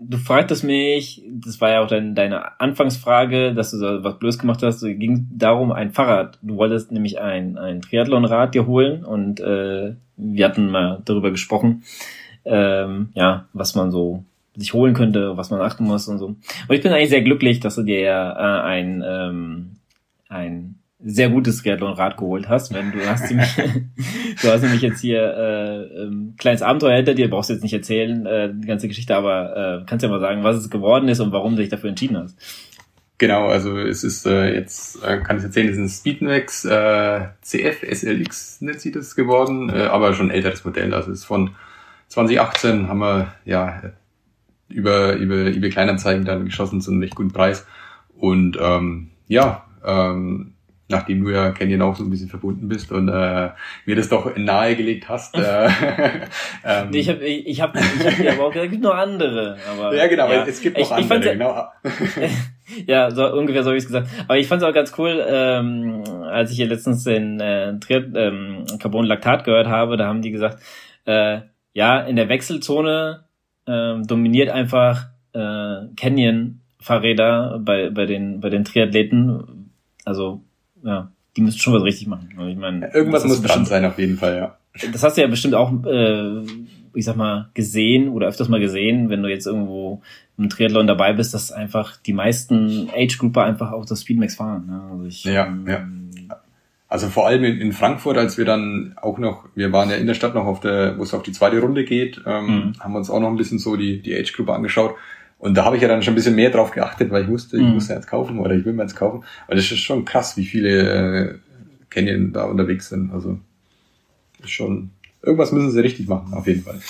du fragtest mich, das war ja auch dein, deine Anfangsfrage, dass du so was Blödes gemacht hast, es ging darum, ein Fahrrad. Du wolltest nämlich ein, ein Triathlonrad dir holen und äh, wir hatten mal darüber gesprochen, ähm, ja, was man so sich holen könnte, was man achten muss und so. Und ich bin eigentlich sehr glücklich, dass du dir ja äh, ein, ähm, ein sehr gutes Triathlon-Rad geholt hast, wenn du hast nämlich, du hast nämlich jetzt hier äh, ähm, kleines Abenteuer hinter dir, brauchst du jetzt nicht erzählen, äh, die ganze Geschichte, aber äh, kannst ja mal sagen, was es geworden ist und warum du dich dafür entschieden hast. Genau, also es ist äh, jetzt, äh, kann ich erzählen, es ist ein Speedmax äh, CF SLX nennt sie das geworden, äh, aber schon älteres Modell, also es ist von 2018 haben wir ja über, über eBay Kleinanzeigen dann geschossen zu einem recht guten Preis. Und ähm, ja, ähm, nachdem du ja Canyon auch so ein bisschen verbunden bist und äh, mir das doch nahegelegt hast. Äh, ähm, nee, ich habe ich hab, ich hab ja aber auch gesagt, es gibt noch andere. Aber, ja, genau, ja. es gibt noch ich, andere, ich genau. ja, so ungefähr so habe ich es gesagt. Aber ich fand es auch ganz cool, ähm, als ich hier letztens den äh, Triat, ähm, Carbon Lactat gehört habe, da haben die gesagt, äh, ja, in der Wechselzone äh, dominiert einfach äh, Canyon-Fahrräder bei, bei, den, bei den Triathleten. Also, ja, die müssen schon was richtig machen. Also ich meine, Irgendwas muss dran sein, auf jeden Fall, ja. Das hast du ja bestimmt auch, äh, ich sag mal, gesehen oder öfters mal gesehen, wenn du jetzt irgendwo im Triathlon dabei bist, dass einfach die meisten Age-Grupper einfach auch das Speedmax fahren. Ne? Also ich, ja, ähm, ja. Also vor allem in, in, Frankfurt, als wir dann auch noch, wir waren ja in der Stadt noch auf der, wo es auf die zweite Runde geht, ähm, mhm. haben wir uns auch noch ein bisschen so die, die Age-Gruppe angeschaut. Und da habe ich ja dann schon ein bisschen mehr drauf geachtet, weil ich wusste, ich mhm. muss ja jetzt kaufen oder ich will mir jetzt kaufen. Und das ist schon krass, wie viele äh, Canyon da unterwegs sind. Also ist schon, irgendwas müssen sie richtig machen, auf jeden Fall.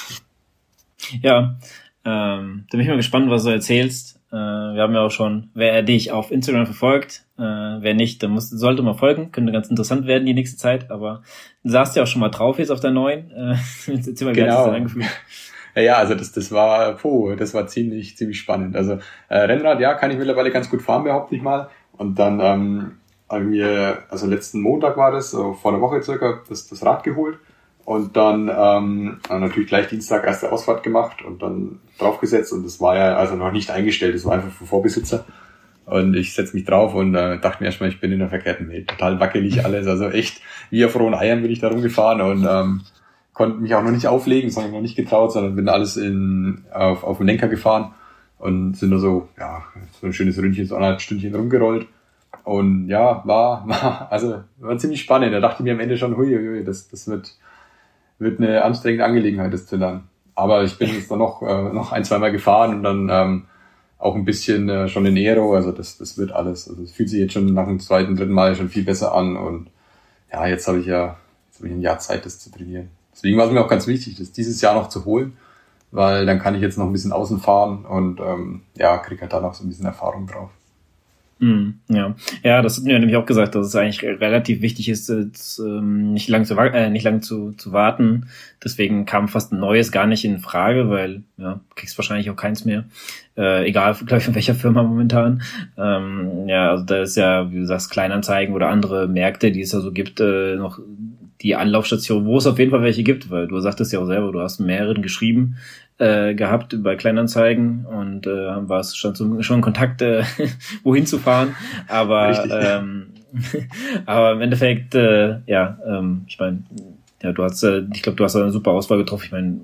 Ja, ähm, da bin ich mal gespannt, was du erzählst. Äh, wir haben ja auch schon, wer dich auf Instagram verfolgt, äh, wer nicht, dann muss, sollte mal folgen. Könnte ganz interessant werden die nächste Zeit. Aber du saßt ja auch schon mal drauf jetzt auf der neuen. Äh, erzähl mal, genau. angefühlt. Ja, ja, also das, das war, puh, das war ziemlich, ziemlich spannend. Also äh, Rennrad, ja, kann ich mittlerweile ganz gut fahren, behaupte ich mal. Und dann ähm, haben wir, also letzten Montag war das, so vor einer Woche circa, das, das Rad geholt. Und dann ähm, natürlich gleich Dienstag erste Ausfahrt gemacht und dann draufgesetzt und das war ja also noch nicht eingestellt, das war einfach für Vorbesitzer. Und ich setze mich drauf und äh, dachte mir erstmal, ich bin in der verkehrten Welt. Total wackelig alles. Also echt wie auf rohen Eiern bin ich da rumgefahren und ähm, konnte mich auch noch nicht auflegen, sondern noch nicht getraut, sondern bin alles in, auf, auf dem Lenker gefahren und sind nur so, ja, so ein schönes Ründchen, so anderthalb Stündchen rumgerollt. Und ja, war, war, also war ziemlich spannend. Da dachte ich mir am Ende schon, hui, hui, das, das wird, wird eine anstrengende Angelegenheit, das zu lernen. Aber ich bin jetzt dann noch, äh, noch ein, zwei Mal gefahren und dann ähm, auch ein bisschen äh, schon in Aero, also das, das wird alles. Also es fühlt sich jetzt schon nach dem zweiten, dritten Mal schon viel besser an und ja, jetzt habe ich ja jetzt habe ich ein Jahr Zeit, das zu trainieren. Deswegen war es mir auch ganz wichtig, das dieses Jahr noch zu holen, weil dann kann ich jetzt noch ein bisschen außen fahren und ähm, ja, kriege halt da noch so ein bisschen Erfahrung drauf. Mm, ja, ja, das hat mir nämlich auch gesagt, dass es eigentlich relativ wichtig ist, jetzt, ähm, nicht lang zu äh, nicht lang zu, zu warten. Deswegen kam fast ein neues gar nicht in Frage, weil ja, kriegst wahrscheinlich auch keins mehr. Äh, egal, glaube ich, in welcher Firma momentan. Ähm, ja, also da ist ja, wie du sagst, Kleinanzeigen oder andere Märkte, die es da so gibt, äh, noch die Anlaufstation, wo es auf jeden Fall welche gibt, weil du sagtest ja auch selber, du hast mehreren geschrieben, äh, gehabt bei Kleinanzeigen und äh, war es schon, schon in Kontakt, äh, wohin zu fahren. Aber ähm, aber im Endeffekt, äh, ja, ähm, ich meine, ja, du hast, äh, ich glaube, du hast eine super Auswahl getroffen. Ich meine,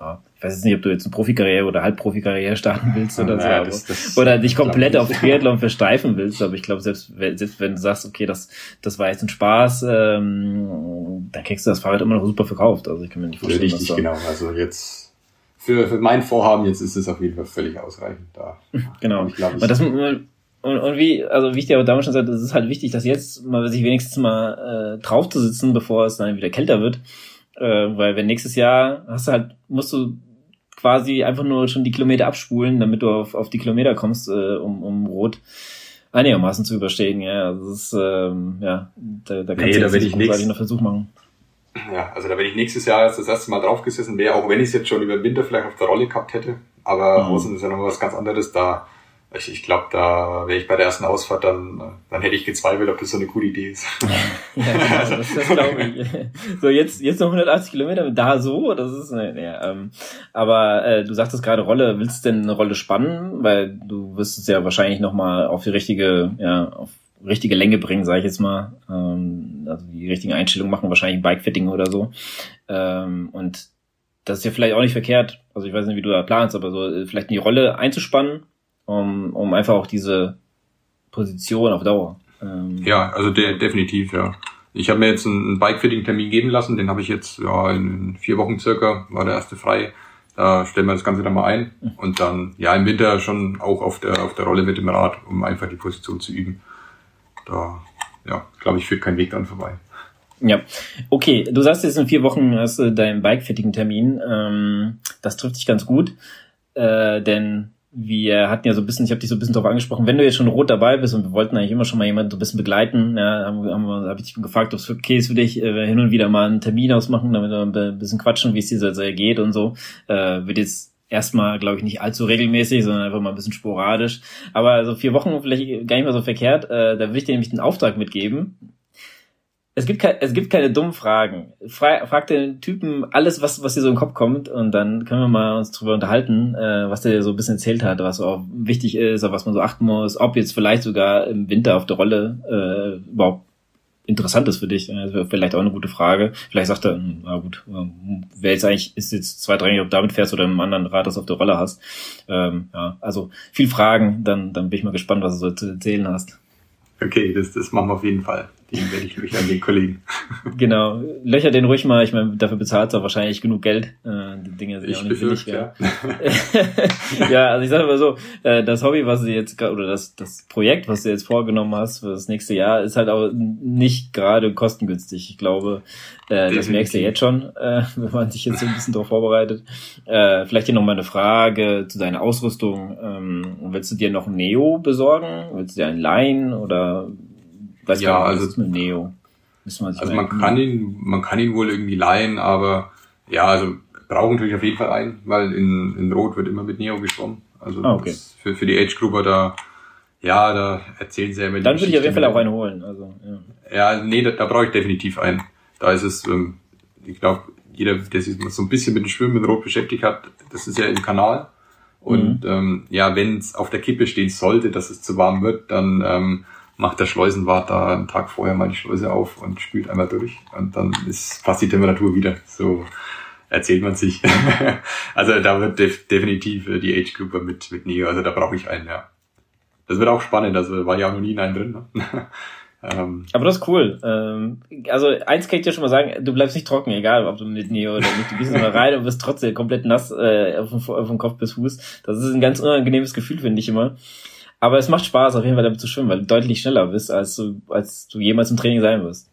ja, ich weiß jetzt nicht, ob du jetzt eine Profikarriere oder Halbprofikarriere starten willst oder so, aber, das, das oder dich komplett auf Triathlon versteifen willst. Aber ich glaube, selbst, selbst wenn du sagst, okay, das, das war jetzt ein Spaß, ähm, dann kriegst du das Fahrrad immer noch super verkauft. Also ich kann mir nicht vorstellen, Richtig, dass genau. Also jetzt für, für mein Vorhaben jetzt ist es auf jeden Fall völlig ausreichend. Da genau. Ich, glaub, ich, und, das, und, und wie, also wie ich dir aber damals schon sagte, es ist halt wichtig, dass jetzt mal sich wenigstens mal äh, drauf zu sitzen, bevor es dann wieder kälter wird. Äh, weil wenn nächstes Jahr hast du halt, musst du quasi einfach nur schon die Kilometer abspulen, damit du auf, auf die Kilometer kommst, äh, um, um Rot einigermaßen zu überstehen. Ja, also das ist, ähm, ja, da, da kannst nee, du da jetzt nicht noch Versuch machen. Ja, also da wenn ich nächstes Jahr das erste Mal draufgesessen wäre, auch wenn ich es jetzt schon über den Winter vielleicht auf der Rolle gehabt hätte, aber mhm. außen ist ja noch was ganz anderes, da ich, ich glaube, da wäre ich bei der ersten Ausfahrt, dann, dann hätte ich gezweifelt, ob das so eine coole Idee ist. ja, genau, das, das glaube ich. So, jetzt, jetzt noch 180 Kilometer, da so, das ist, ne, ja, ähm, aber äh, du sagtest gerade Rolle, willst du denn eine Rolle spannen? Weil du wirst es ja wahrscheinlich nochmal auf die richtige, ja, auf richtige Länge bringen, sage ich jetzt mal. Ähm, also die richtigen Einstellungen machen, wahrscheinlich Bikefitting oder so. Ähm, und das ist ja vielleicht auch nicht verkehrt, also ich weiß nicht, wie du da planst, aber so äh, vielleicht in die Rolle einzuspannen um, um einfach auch diese Position auf Dauer. Ähm, ja, also de definitiv, ja. Ich habe mir jetzt einen Bike-Fitting-Termin geben lassen, den habe ich jetzt ja in vier Wochen circa, war der erste frei. Da stellen wir das Ganze dann mal ein mhm. und dann ja im Winter schon auch auf der auf der Rolle mit dem Rad, um einfach die Position zu üben. Da ja, glaube ich, führt kein Weg dran vorbei. Ja, okay. Du sagst jetzt in vier Wochen hast du deinen Bike-Fitting-Termin. Ähm, das trifft sich ganz gut, äh, denn wir hatten ja so ein bisschen, ich habe dich so ein bisschen darauf angesprochen, wenn du jetzt schon rot dabei bist und wir wollten eigentlich immer schon mal jemanden so ein bisschen begleiten, ja, haben, haben, hab ich dich gefragt, ob es okay ist für dich, äh, hin und wieder mal einen Termin ausmachen, damit wir ein bisschen quatschen, wie es dir so geht und so. Äh, wird jetzt erstmal, glaube ich, nicht allzu regelmäßig, sondern einfach mal ein bisschen sporadisch. Aber so vier Wochen vielleicht gar nicht mal so verkehrt. Äh, da will ich dir nämlich einen Auftrag mitgeben es gibt, kein, es gibt keine dummen Fragen. Fra frag den Typen alles, was, was dir so im Kopf kommt und dann können wir mal uns drüber unterhalten, äh, was der so ein bisschen erzählt hat, was auch wichtig ist, auf was man so achten muss, ob jetzt vielleicht sogar im Winter auf der Rolle äh, überhaupt interessant ist für dich. Das wäre vielleicht auch eine gute Frage. Vielleicht sagt er, na gut, ähm, wer jetzt eigentlich ist jetzt zwei, drei, ob du damit fährst oder im anderen Rad das auf der Rolle hast. Ähm, ja, also viel Fragen, dann, dann bin ich mal gespannt, was du so zu erzählen hast. Okay, das, das machen wir auf jeden Fall. Den werde ich an den Kollegen. Genau. Löcher den ruhig mal. Ich meine, dafür bezahlt er wahrscheinlich genug Geld. Äh, die Dinge sind ich ja auch nicht billig. Ja. ja, also ich sage mal so, äh, das Hobby, was du jetzt oder das, das Projekt, was du jetzt vorgenommen hast für das nächste Jahr, ist halt auch nicht gerade kostengünstig. Ich glaube, äh, das merkst du jetzt schon, äh, wenn man sich jetzt so ein bisschen darauf vorbereitet. Äh, vielleicht hier noch mal eine Frage zu deiner Ausrüstung. Ähm, willst du dir noch ein Neo besorgen? Willst du dir einen Leihen oder weiß ja, gar nicht, also, mit Neo. Man also man kann ihn, man kann ihn wohl irgendwie leihen, aber ja, also brauchen natürlich auf jeden Fall einen, weil in, in Rot wird immer mit Neo geschwommen. Also ah, okay. für, für die Age Grouper da, ja, da erzählen sie ja immer Dann würde ich auf jeden Fall auch einen holen. Also, ja. ja, nee, da, da brauche ich definitiv einen. Da ist es, ähm, ich glaube, jeder, der sich so ein bisschen mit dem Schwimmen in Rot beschäftigt hat, das ist ja im Kanal. Und mhm. ähm, ja, wenn es auf der Kippe stehen sollte, dass es zu warm wird, dann ähm, macht der Schleusenwart da einen Tag vorher mal die Schleuse auf und spült einmal durch und dann ist fast die Temperatur wieder. So erzählt man sich. also da wird def definitiv äh, die Age Grouper mit, mit Neo, also da brauche ich einen, ja. Das wird auch spannend, also war ja auch noch nie in einem drin. Ne? ähm, Aber das ist cool. Ähm, also eins kann ich dir schon mal sagen, du bleibst nicht trocken, egal ob du mit Neo oder nicht. Du gehst mal rein und bist trotzdem komplett nass äh, dem Kopf bis Fuß. Das ist ein ganz unangenehmes Gefühl, finde ich immer. Aber es macht Spaß, auf jeden Fall damit zu schwimmen, weil du deutlich schneller bist, als du, als du jemals im Training sein wirst.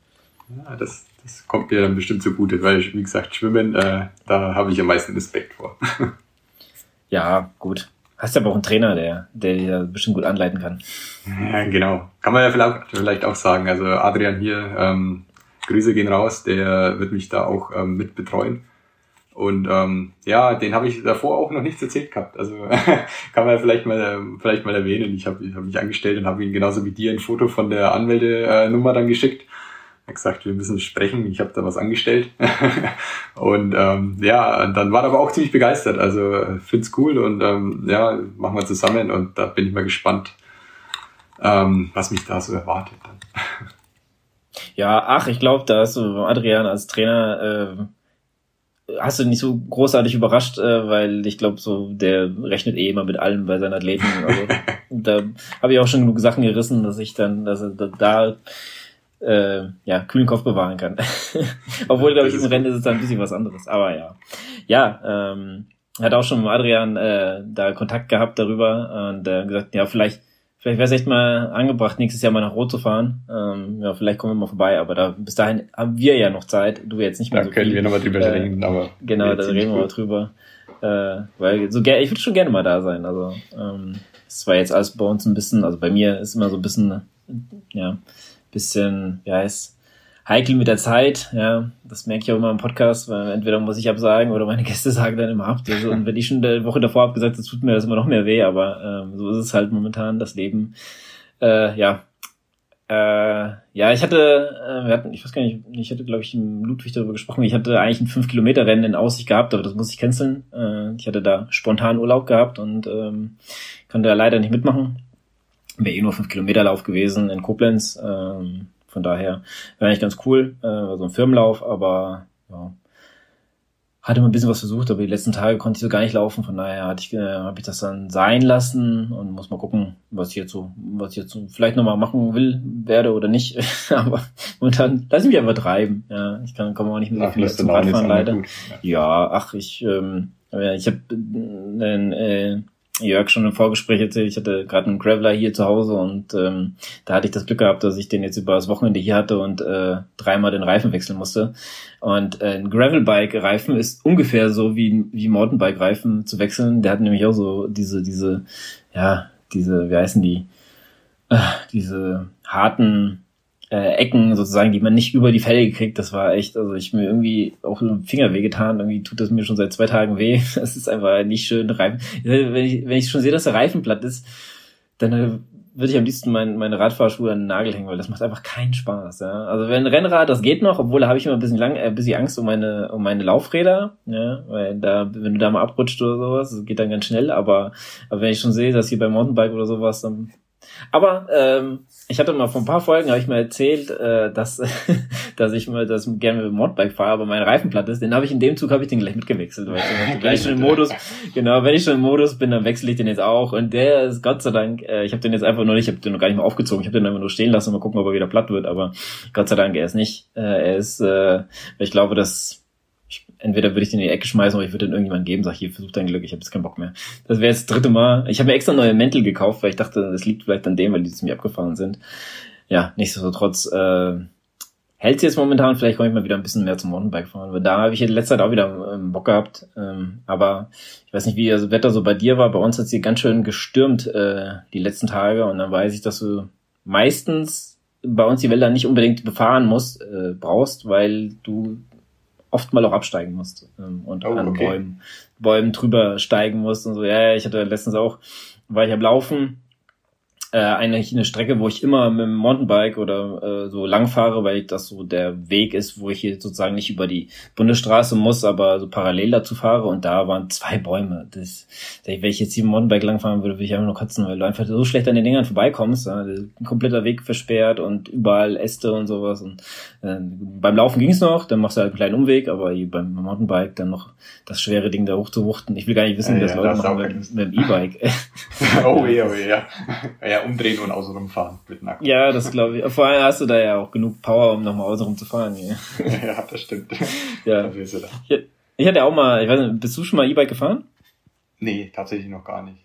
Ja, das, das kommt dir dann bestimmt zugute, weil, wie gesagt, Schwimmen, äh, da habe ich am meisten Respekt vor. ja, gut. Hast aber auch einen Trainer, der, der dir bestimmt gut anleiten kann. Ja, genau. Kann man ja vielleicht, vielleicht auch sagen. Also Adrian hier, ähm, Grüße gehen raus, der wird mich da auch ähm, mit betreuen. Und ähm, ja, den habe ich davor auch noch nichts erzählt gehabt. Also kann man ja vielleicht mal vielleicht mal erwähnen. Ich habe ich hab mich angestellt und habe ihm genauso wie dir ein Foto von der Anmeldenummer dann geschickt. Er gesagt, wir müssen sprechen. Ich habe da was angestellt. und ähm, ja, dann war er aber auch ziemlich begeistert. Also find's cool und ähm, ja, machen wir zusammen. Und da bin ich mal gespannt, ähm, was mich da so erwartet. Dann. ja, ach, ich glaube, da du Adrian als Trainer. Äh hast du nicht so großartig überrascht, äh, weil ich glaube, so der rechnet eh immer mit allem bei seinen Athleten. Also, da habe ich auch schon genug Sachen gerissen, dass ich dann, dass er da äh, ja kühlen Kopf bewahren kann. Obwohl, glaube ich, im Rennen ist es dann ein bisschen was anderes. Aber ja, ja. Ähm, hat auch schon mit Adrian äh, da Kontakt gehabt darüber und äh, gesagt, ja, vielleicht, vielleicht wäre es echt mal angebracht, nächstes Jahr mal nach Rot zu fahren. Ähm, ja, vielleicht kommen wir mal vorbei, aber da bis dahin haben wir ja noch Zeit, du jetzt nicht mehr da so können viel. wir nochmal drüber äh, reden, aber. Genau, da reden wir mal drüber. Äh, weil so ich würde schon gerne mal da sein. Also ähm, es war jetzt alles bei uns ein bisschen, also bei mir ist immer so ein bisschen, ja, bisschen, wie heißt heikel mit der Zeit, ja, das merke ich auch immer im Podcast, weil entweder muss ich absagen oder meine Gäste sagen dann immer ab. Also, und wenn ich schon eine Woche davor habe gesagt, das tut mir das immer noch mehr weh, aber ähm, so ist es halt momentan, das Leben. Äh, ja. Äh, ja, ich hatte, äh, wir hatten, ich weiß gar nicht, ich hatte, glaube ich, im Ludwig darüber gesprochen, ich hatte eigentlich ein 5-Kilometer-Rennen in Aussicht gehabt, aber das muss ich canceln. Äh, ich hatte da spontan Urlaub gehabt und ähm, konnte da leider nicht mitmachen. Wäre eh nur 5 Kilometer Lauf gewesen in Koblenz. Ähm, von daher wäre eigentlich ganz cool, äh, so ein Firmenlauf, aber ja, hatte mal ein bisschen was versucht, aber die letzten Tage konnte ich so gar nicht laufen. Von daher hatte ich, äh, habe ich das dann sein lassen und muss mal gucken, was ich jetzt so, was ich jetzt so vielleicht nochmal machen will, werde oder nicht. aber momentan lass ich mich einfach treiben. Ja, ich kann komme auch nicht mehr so viel zum Radfahren leider. Ja. ja, ach ich, ähm, ich habe äh, äh, Jörg schon im Vorgespräch erzählt, ich hatte gerade einen Graveler hier zu Hause und ähm, da hatte ich das Glück gehabt, dass ich den jetzt über das Wochenende hier hatte und äh, dreimal den Reifen wechseln musste. Und äh, ein Gravelbike-Reifen ist ungefähr so wie, wie Mountainbike-Reifen zu wechseln. Der hat nämlich auch so diese, diese, ja, diese, wie heißen die, äh, diese harten äh, Ecken sozusagen, die man nicht über die Felge kriegt. Das war echt, also ich mir irgendwie auch im Finger wehgetan. Irgendwie tut das mir schon seit zwei Tagen weh. Das ist einfach nicht schön. Reifen. Wenn ich, wenn ich schon sehe, dass der Reifen platt ist, dann äh, würde ich am liebsten mein, meine Radfahrschuhe an den Nagel hängen, weil das macht einfach keinen Spaß. Ja? Also wenn Rennrad, das geht noch, obwohl da habe ich immer ein bisschen lang, äh, ein bisschen Angst um meine, um meine Laufräder, ja, weil da, wenn du da mal abrutscht oder sowas, das geht dann ganz schnell, aber, aber wenn ich schon sehe, dass hier beim Mountainbike oder sowas, dann aber ähm, ich hatte mal vor ein paar Folgen, habe ich mal erzählt, äh, dass, dass ich mal das gerne mit dem Modbike fahre, aber mein Reifen platt ist. Den habe ich in dem Zug habe ich den gleich mitgewechselt. Weil ich, wenn ich schon im Modus, genau, wenn ich schon im Modus bin, dann wechsle ich den jetzt auch. Und der ist Gott sei Dank, äh, ich habe den jetzt einfach nur nicht, ich habe den noch gar nicht mal aufgezogen, ich habe den einfach nur stehen lassen, mal gucken, ob er wieder platt wird. Aber Gott sei Dank, er ist nicht. Äh, er ist, äh, ich glaube, dass entweder würde ich den in die Ecke schmeißen oder ich würde den irgendjemand geben, sag hier, versuch dein Glück, ich habe jetzt keinen Bock mehr. Das wäre das dritte Mal. Ich habe mir extra neue Mäntel gekauft, weil ich dachte, das liegt vielleicht an dem, weil die zu mir abgefahren sind. Ja, nichtsdestotrotz äh, hält jetzt momentan, vielleicht komme ich mal wieder ein bisschen mehr zum Mountainbike fahren, weil da habe ich in letzter Zeit auch wieder ähm, Bock gehabt. Ähm, aber ich weiß nicht, wie das Wetter so bei dir war. Bei uns hat es hier ganz schön gestürmt äh, die letzten Tage und dann weiß ich, dass du meistens bei uns die Wälder nicht unbedingt befahren musst, äh, brauchst, weil du oft mal auch absteigen musst ähm, und oh, an okay. Bäumen, Bäumen drüber steigen musst und so. Ja, ich hatte letztens auch, war ich am Laufen äh, eigentlich eine Strecke, wo ich immer mit dem Mountainbike oder äh, so lang fahre, weil das so der Weg ist, wo ich hier sozusagen nicht über die Bundesstraße muss, aber so parallel dazu fahre und da waren zwei Bäume. Das, wenn ich jetzt hier mit dem Mountainbike langfahren würde, würde ich einfach nur kotzen, weil du einfach so schlecht an den Dingern vorbeikommst. Ja, ein kompletter Weg versperrt und überall Äste und sowas. Und äh, beim Laufen ging es noch, dann machst du halt einen kleinen Umweg, aber beim Mountainbike dann noch das schwere Ding da hochzuwuchten. Ich will gar nicht wissen, wie das ja, Leute das machen mit, mit, dem E-Bike. oh je, oh je, ja. ja umdrehen und außenrum fahren mit Nacken. Ja, das glaube ich. Vor allem hast du da ja auch genug Power, um nochmal außenrum zu fahren. Ja, ja das stimmt. Ja. Dafür ist er da. Ich, ich hatte auch mal, ich weiß nicht, bist du schon mal E-Bike gefahren? Nee, tatsächlich noch gar nicht.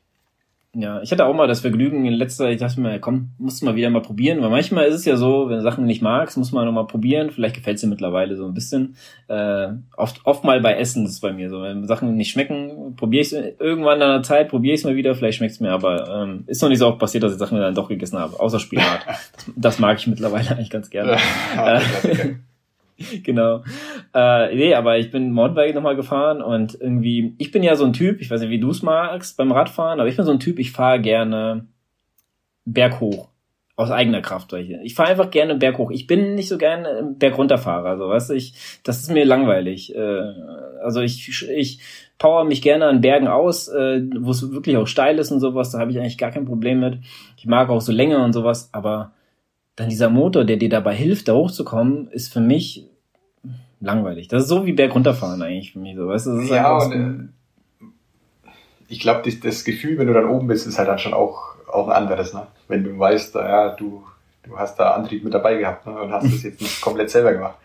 Ja, ich hatte auch mal das Vergnügen in letzter ich dachte mir, komm, musst du mal wieder mal probieren, weil manchmal ist es ja so, wenn du Sachen nicht magst, muss man noch mal probieren, vielleicht gefällt dir mittlerweile so ein bisschen. Äh, oft, oft mal bei Essen das ist bei mir so, wenn Sachen nicht schmecken, probiere ich irgendwann in einer Zeit, probiere ich es mal wieder, vielleicht schmeckt es mir, aber ähm, ist noch nicht so oft passiert, dass ich Sachen dann doch gegessen habe, außer Spinat. das, das mag ich mittlerweile eigentlich ganz gerne. Ja, genau. Äh, nee, aber ich bin Mountainbike nochmal gefahren und irgendwie, ich bin ja so ein Typ, ich weiß nicht, wie du es magst beim Radfahren, aber ich bin so ein Typ, ich fahre gerne berghoch. Aus eigener Kraft. Ich fahre einfach gerne berghoch. Ich bin nicht so gerne Bergrunterfahrer. Also, weißt du, ich, das ist mir langweilig. Äh, also ich, ich power mich gerne an Bergen aus, äh, wo es wirklich auch steil ist und sowas. Da habe ich eigentlich gar kein Problem mit. Ich mag auch so Länge und sowas, aber dann dieser Motor, der dir dabei hilft, da hochzukommen, ist für mich langweilig. Das ist so wie Bergunterfahren eigentlich für mich. So, weißt du, das ist ja, und, äh, ich glaube, das, das, Gefühl, wenn du dann oben bist, ist halt dann schon auch, auch ein anderes. Ne? Wenn du weißt, ja, du, du hast da Antrieb mit dabei gehabt ne? und hast das jetzt nicht komplett selber gemacht.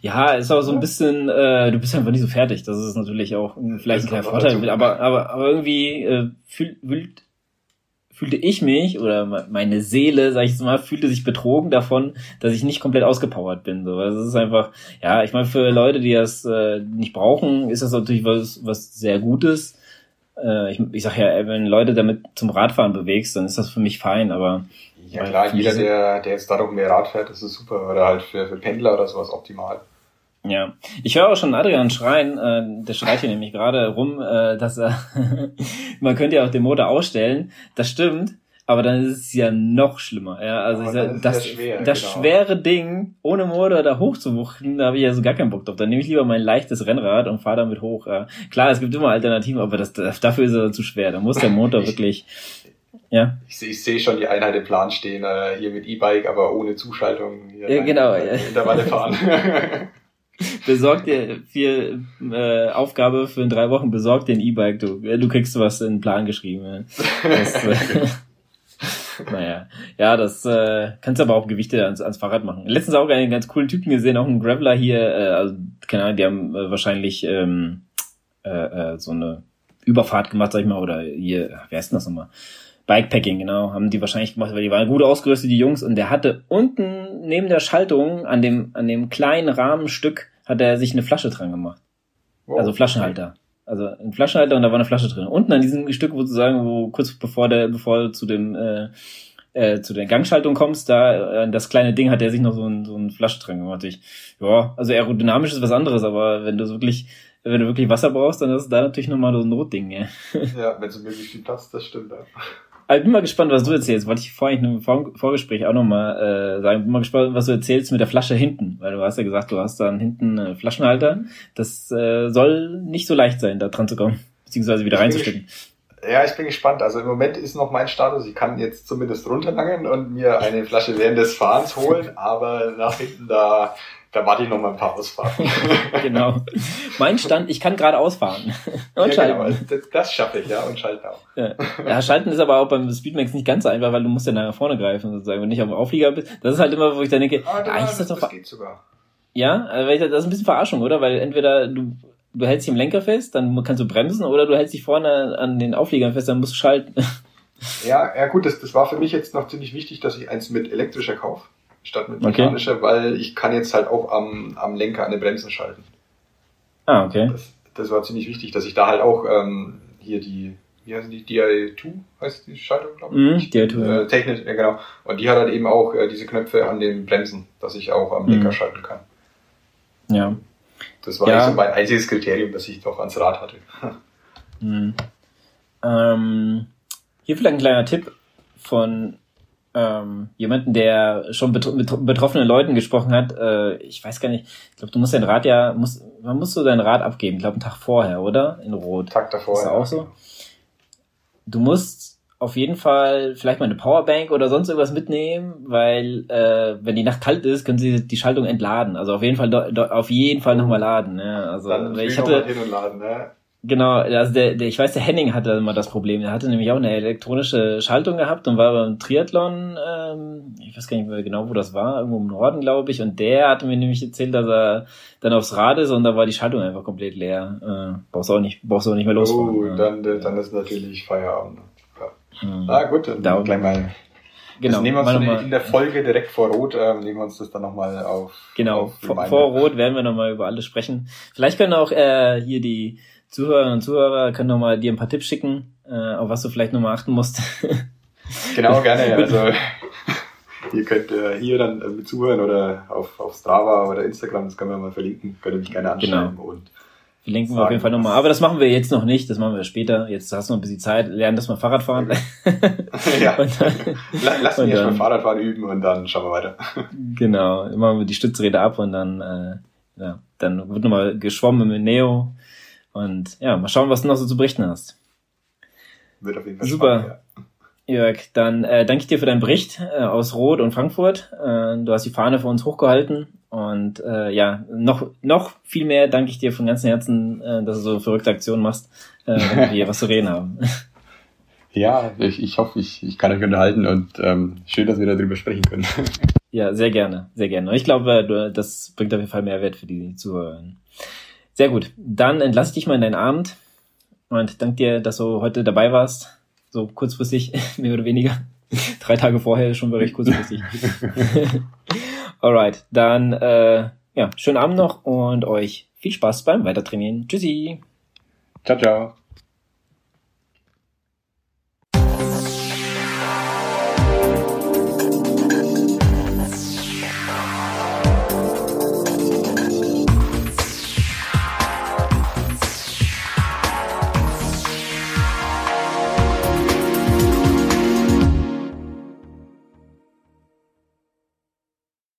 Ja, ist aber so ein bisschen, äh, du bist einfach nicht so fertig. Das ist natürlich auch vielleicht ein kleiner Vorteil. Aber, aber, aber irgendwie äh, fühlt, fühlt, fühlte ich mich oder meine Seele, sag ich jetzt mal, fühlte sich betrogen davon, dass ich nicht komplett ausgepowert bin. So, also es ist einfach, ja, ich meine, für Leute, die das äh, nicht brauchen, ist das natürlich was, was sehr Gutes. Äh, ich, ich sag ja, wenn Leute damit zum Radfahren bewegst, dann ist das für mich fein, aber ja klar, jeder, der, der jetzt darum mehr Rad fährt, das ist super. Oder halt für, für Pendler oder sowas optimal. Ja, ich höre auch schon Adrian schreien, äh, der schreit hier nämlich gerade rum, äh, dass er, man könnte ja auch den Motor ausstellen, das stimmt, aber dann ist es ja noch schlimmer. Ja, also sag, das, schwer, das genau. schwere Ding ohne Motor da hochzuwuchten, da habe ich ja so gar keinen Bock drauf. Dann nehme ich lieber mein leichtes Rennrad und fahre damit hoch. Ja. Klar, es gibt immer Alternativen, aber das, dafür ist er zu schwer. Da muss der Motor wirklich ja. Ich, ich sehe schon die Einheit im Plan stehen, äh, hier mit E-Bike, aber ohne Zuschaltung. Hier ja, genau. Ja. Intervalle fahren. besorg dir vier äh, Aufgabe für in drei Wochen, besorg dir ein E-Bike, du, du kriegst was in den Plan geschrieben. Das, äh, naja, ja, das äh, kannst du aber auch Gewichte ans, ans Fahrrad machen. Letztens auch einen ganz coolen Typen gesehen, auch einen Graveler hier, äh, also, keine Ahnung, die haben äh, wahrscheinlich ähm, äh, äh, so eine Überfahrt gemacht, sag ich mal, oder hier, wer ist denn das nochmal? Bikepacking, genau, haben die wahrscheinlich gemacht, weil die waren gut ausgerüstet, die Jungs, und der hatte unten neben der Schaltung an dem, an dem kleinen Rahmenstück hat er sich eine Flasche dran gemacht. Wow. Also Flaschenhalter. Also ein Flaschenhalter und da war eine Flasche drin. Unten an diesem Stück, wo sozusagen, wo kurz bevor der, bevor du zu dem, äh, äh, zu der Gangschaltung kommst, da äh, das kleine Ding hat er sich noch so ein, so eine Flasche dran gemacht. Ich, ja, also aerodynamisch ist was anderes, aber wenn du wirklich wenn du wirklich Wasser brauchst, dann ist da natürlich nochmal so ein Notding. Ja, ja wenn es möglichst viel Platz, das stimmt. Ja. Ich bin mal gespannt, was du erzählst. Wollte ich vorhin im Vorgespräch auch nochmal äh, sagen. Bin mal gespannt, was du erzählst mit der Flasche hinten. Weil du hast ja gesagt, du hast da hinten einen Flaschenhalter. Das äh, soll nicht so leicht sein, da dran zu kommen. Beziehungsweise wieder reinzustecken. Ja, ich bin gespannt. Also im Moment ist noch mein Status, ich kann jetzt zumindest runterlangen und mir eine Flasche während des Fahrens holen, aber nach hinten da da warte ich noch mal ein paar Ausfahrten. genau. Mein Stand, ich kann gerade ausfahren. Und ja, schalten. Genau, das, schaffe ich, ja, und schalten auch. Ja. ja, schalten ist aber auch beim Speedmax nicht ganz so einfach, weil du musst ja nach vorne greifen, sozusagen, wenn nicht auf dem Auflieger bist. Das ist halt immer, wo ich dann denke, ah, da, eigentlich ist das, das doch... Das geht sogar. Ja, also das ist ein bisschen Verarschung, oder? Weil entweder du, du hältst dich im Lenker fest, dann kannst du bremsen, oder du hältst dich vorne an den Aufliegern fest, dann musst du schalten. Ja, ja gut, das, das war für mich jetzt noch ziemlich wichtig, dass ich eins mit elektrischer kaufe statt mit mechanischer, okay. weil ich kann jetzt halt auch am, am Lenker an den Bremsen schalten. Ah, okay. Das, das war ziemlich wichtig, dass ich da halt auch ähm, hier die, wie heißen die, DI2 heißt die Schaltung, glaube ich. Mm, DI2, äh, Technisch, ja genau. Und die hat halt eben auch äh, diese Knöpfe an den Bremsen, dass ich auch am Lenker mm. schalten kann. Ja. Das war ja. so mein einziges Kriterium, das ich doch ans Rad hatte. mm. ähm, hier vielleicht ein kleiner Tipp von ähm, jemanden, der schon betro mit betroffenen Leuten gesprochen hat. Äh, ich weiß gar nicht, ich glaube, du musst dein Rad ja, muss, man muss so dein Rad abgeben, ich glaube, einen Tag vorher, oder? In Rot. Tag davor. Ist das auch so? Du musst auf jeden Fall vielleicht mal eine Powerbank oder sonst irgendwas mitnehmen, weil äh, wenn die Nacht kalt ist, können sie die Schaltung entladen. Also auf jeden Fall auf jeden Fall nochmal laden. Ne? Also Dann ich hatte hin und laden, ne? Genau, also der, der, ich weiß, der Henning hatte immer das Problem. Der hatte nämlich auch eine elektronische Schaltung gehabt und war beim Triathlon, ähm, ich weiß gar nicht mehr genau, wo das war, irgendwo im Norden, glaube ich. Und der hatte mir nämlich erzählt, dass er dann aufs Rad ist und da war die Schaltung einfach komplett leer. Äh, brauchst auch nicht, brauchst auch nicht mehr losfahren. Oh, dann, dann ist natürlich Feierabend. Ja. Mhm. Ah, gut, dann da gleich mal. Genau, das nehmen wir uns in der Folge direkt vor Rot, ähm, nehmen wir uns das dann nochmal auf. Genau, auf vor, vor Rot werden wir nochmal über alles sprechen. Vielleicht können auch äh, hier die Zuhörerinnen und Zuhörer können noch mal dir ein paar Tipps schicken, äh, auf was du vielleicht noch mal achten musst. genau, gerne. Also ihr könnt äh, hier dann äh, zuhören oder auf, auf Strava oder Instagram, das können wir mal verlinken, könnt ihr mich gerne anschauen genau. und Verlinken wir auf jeden Fall nochmal. Aber das machen wir jetzt noch nicht, das machen wir später. Jetzt hast du noch ein bisschen Zeit, lernen das mal Fahrradfahren. ja. und dann, Lass mich erstmal Fahrradfahren üben und dann schauen wir weiter. genau, machen wir die Stützräder ab und dann, äh, ja, dann wird nochmal geschwommen mit Neo und ja, mal schauen, was du noch so zu berichten hast. Wird auf jeden Fall Super. Spannend, ja. Jörg, dann äh, danke ich dir für deinen Bericht äh, aus Rot und Frankfurt. Äh, du hast die Fahne für uns hochgehalten und äh, ja, noch noch viel mehr danke ich dir von ganzem Herzen, äh, dass du so verrückte Aktionen machst, äh, wenn wir hier was zu reden haben. Ja, ich, ich hoffe, ich, ich kann euch unterhalten und ähm, schön, dass wir darüber sprechen können. Ja, sehr gerne, sehr gerne. Ich glaube, das bringt auf jeden Fall Mehrwert für die Zuhörer. Sehr gut. Dann entlasse ich dich mal in deinen Abend und danke dir, dass du heute dabei warst. So kurzfristig, mehr oder weniger. Drei Tage vorher schon recht kurzfristig. Alright, dann äh, ja, schönen Abend noch und euch viel Spaß beim Weitertrainieren. Tschüssi. Ciao, ciao.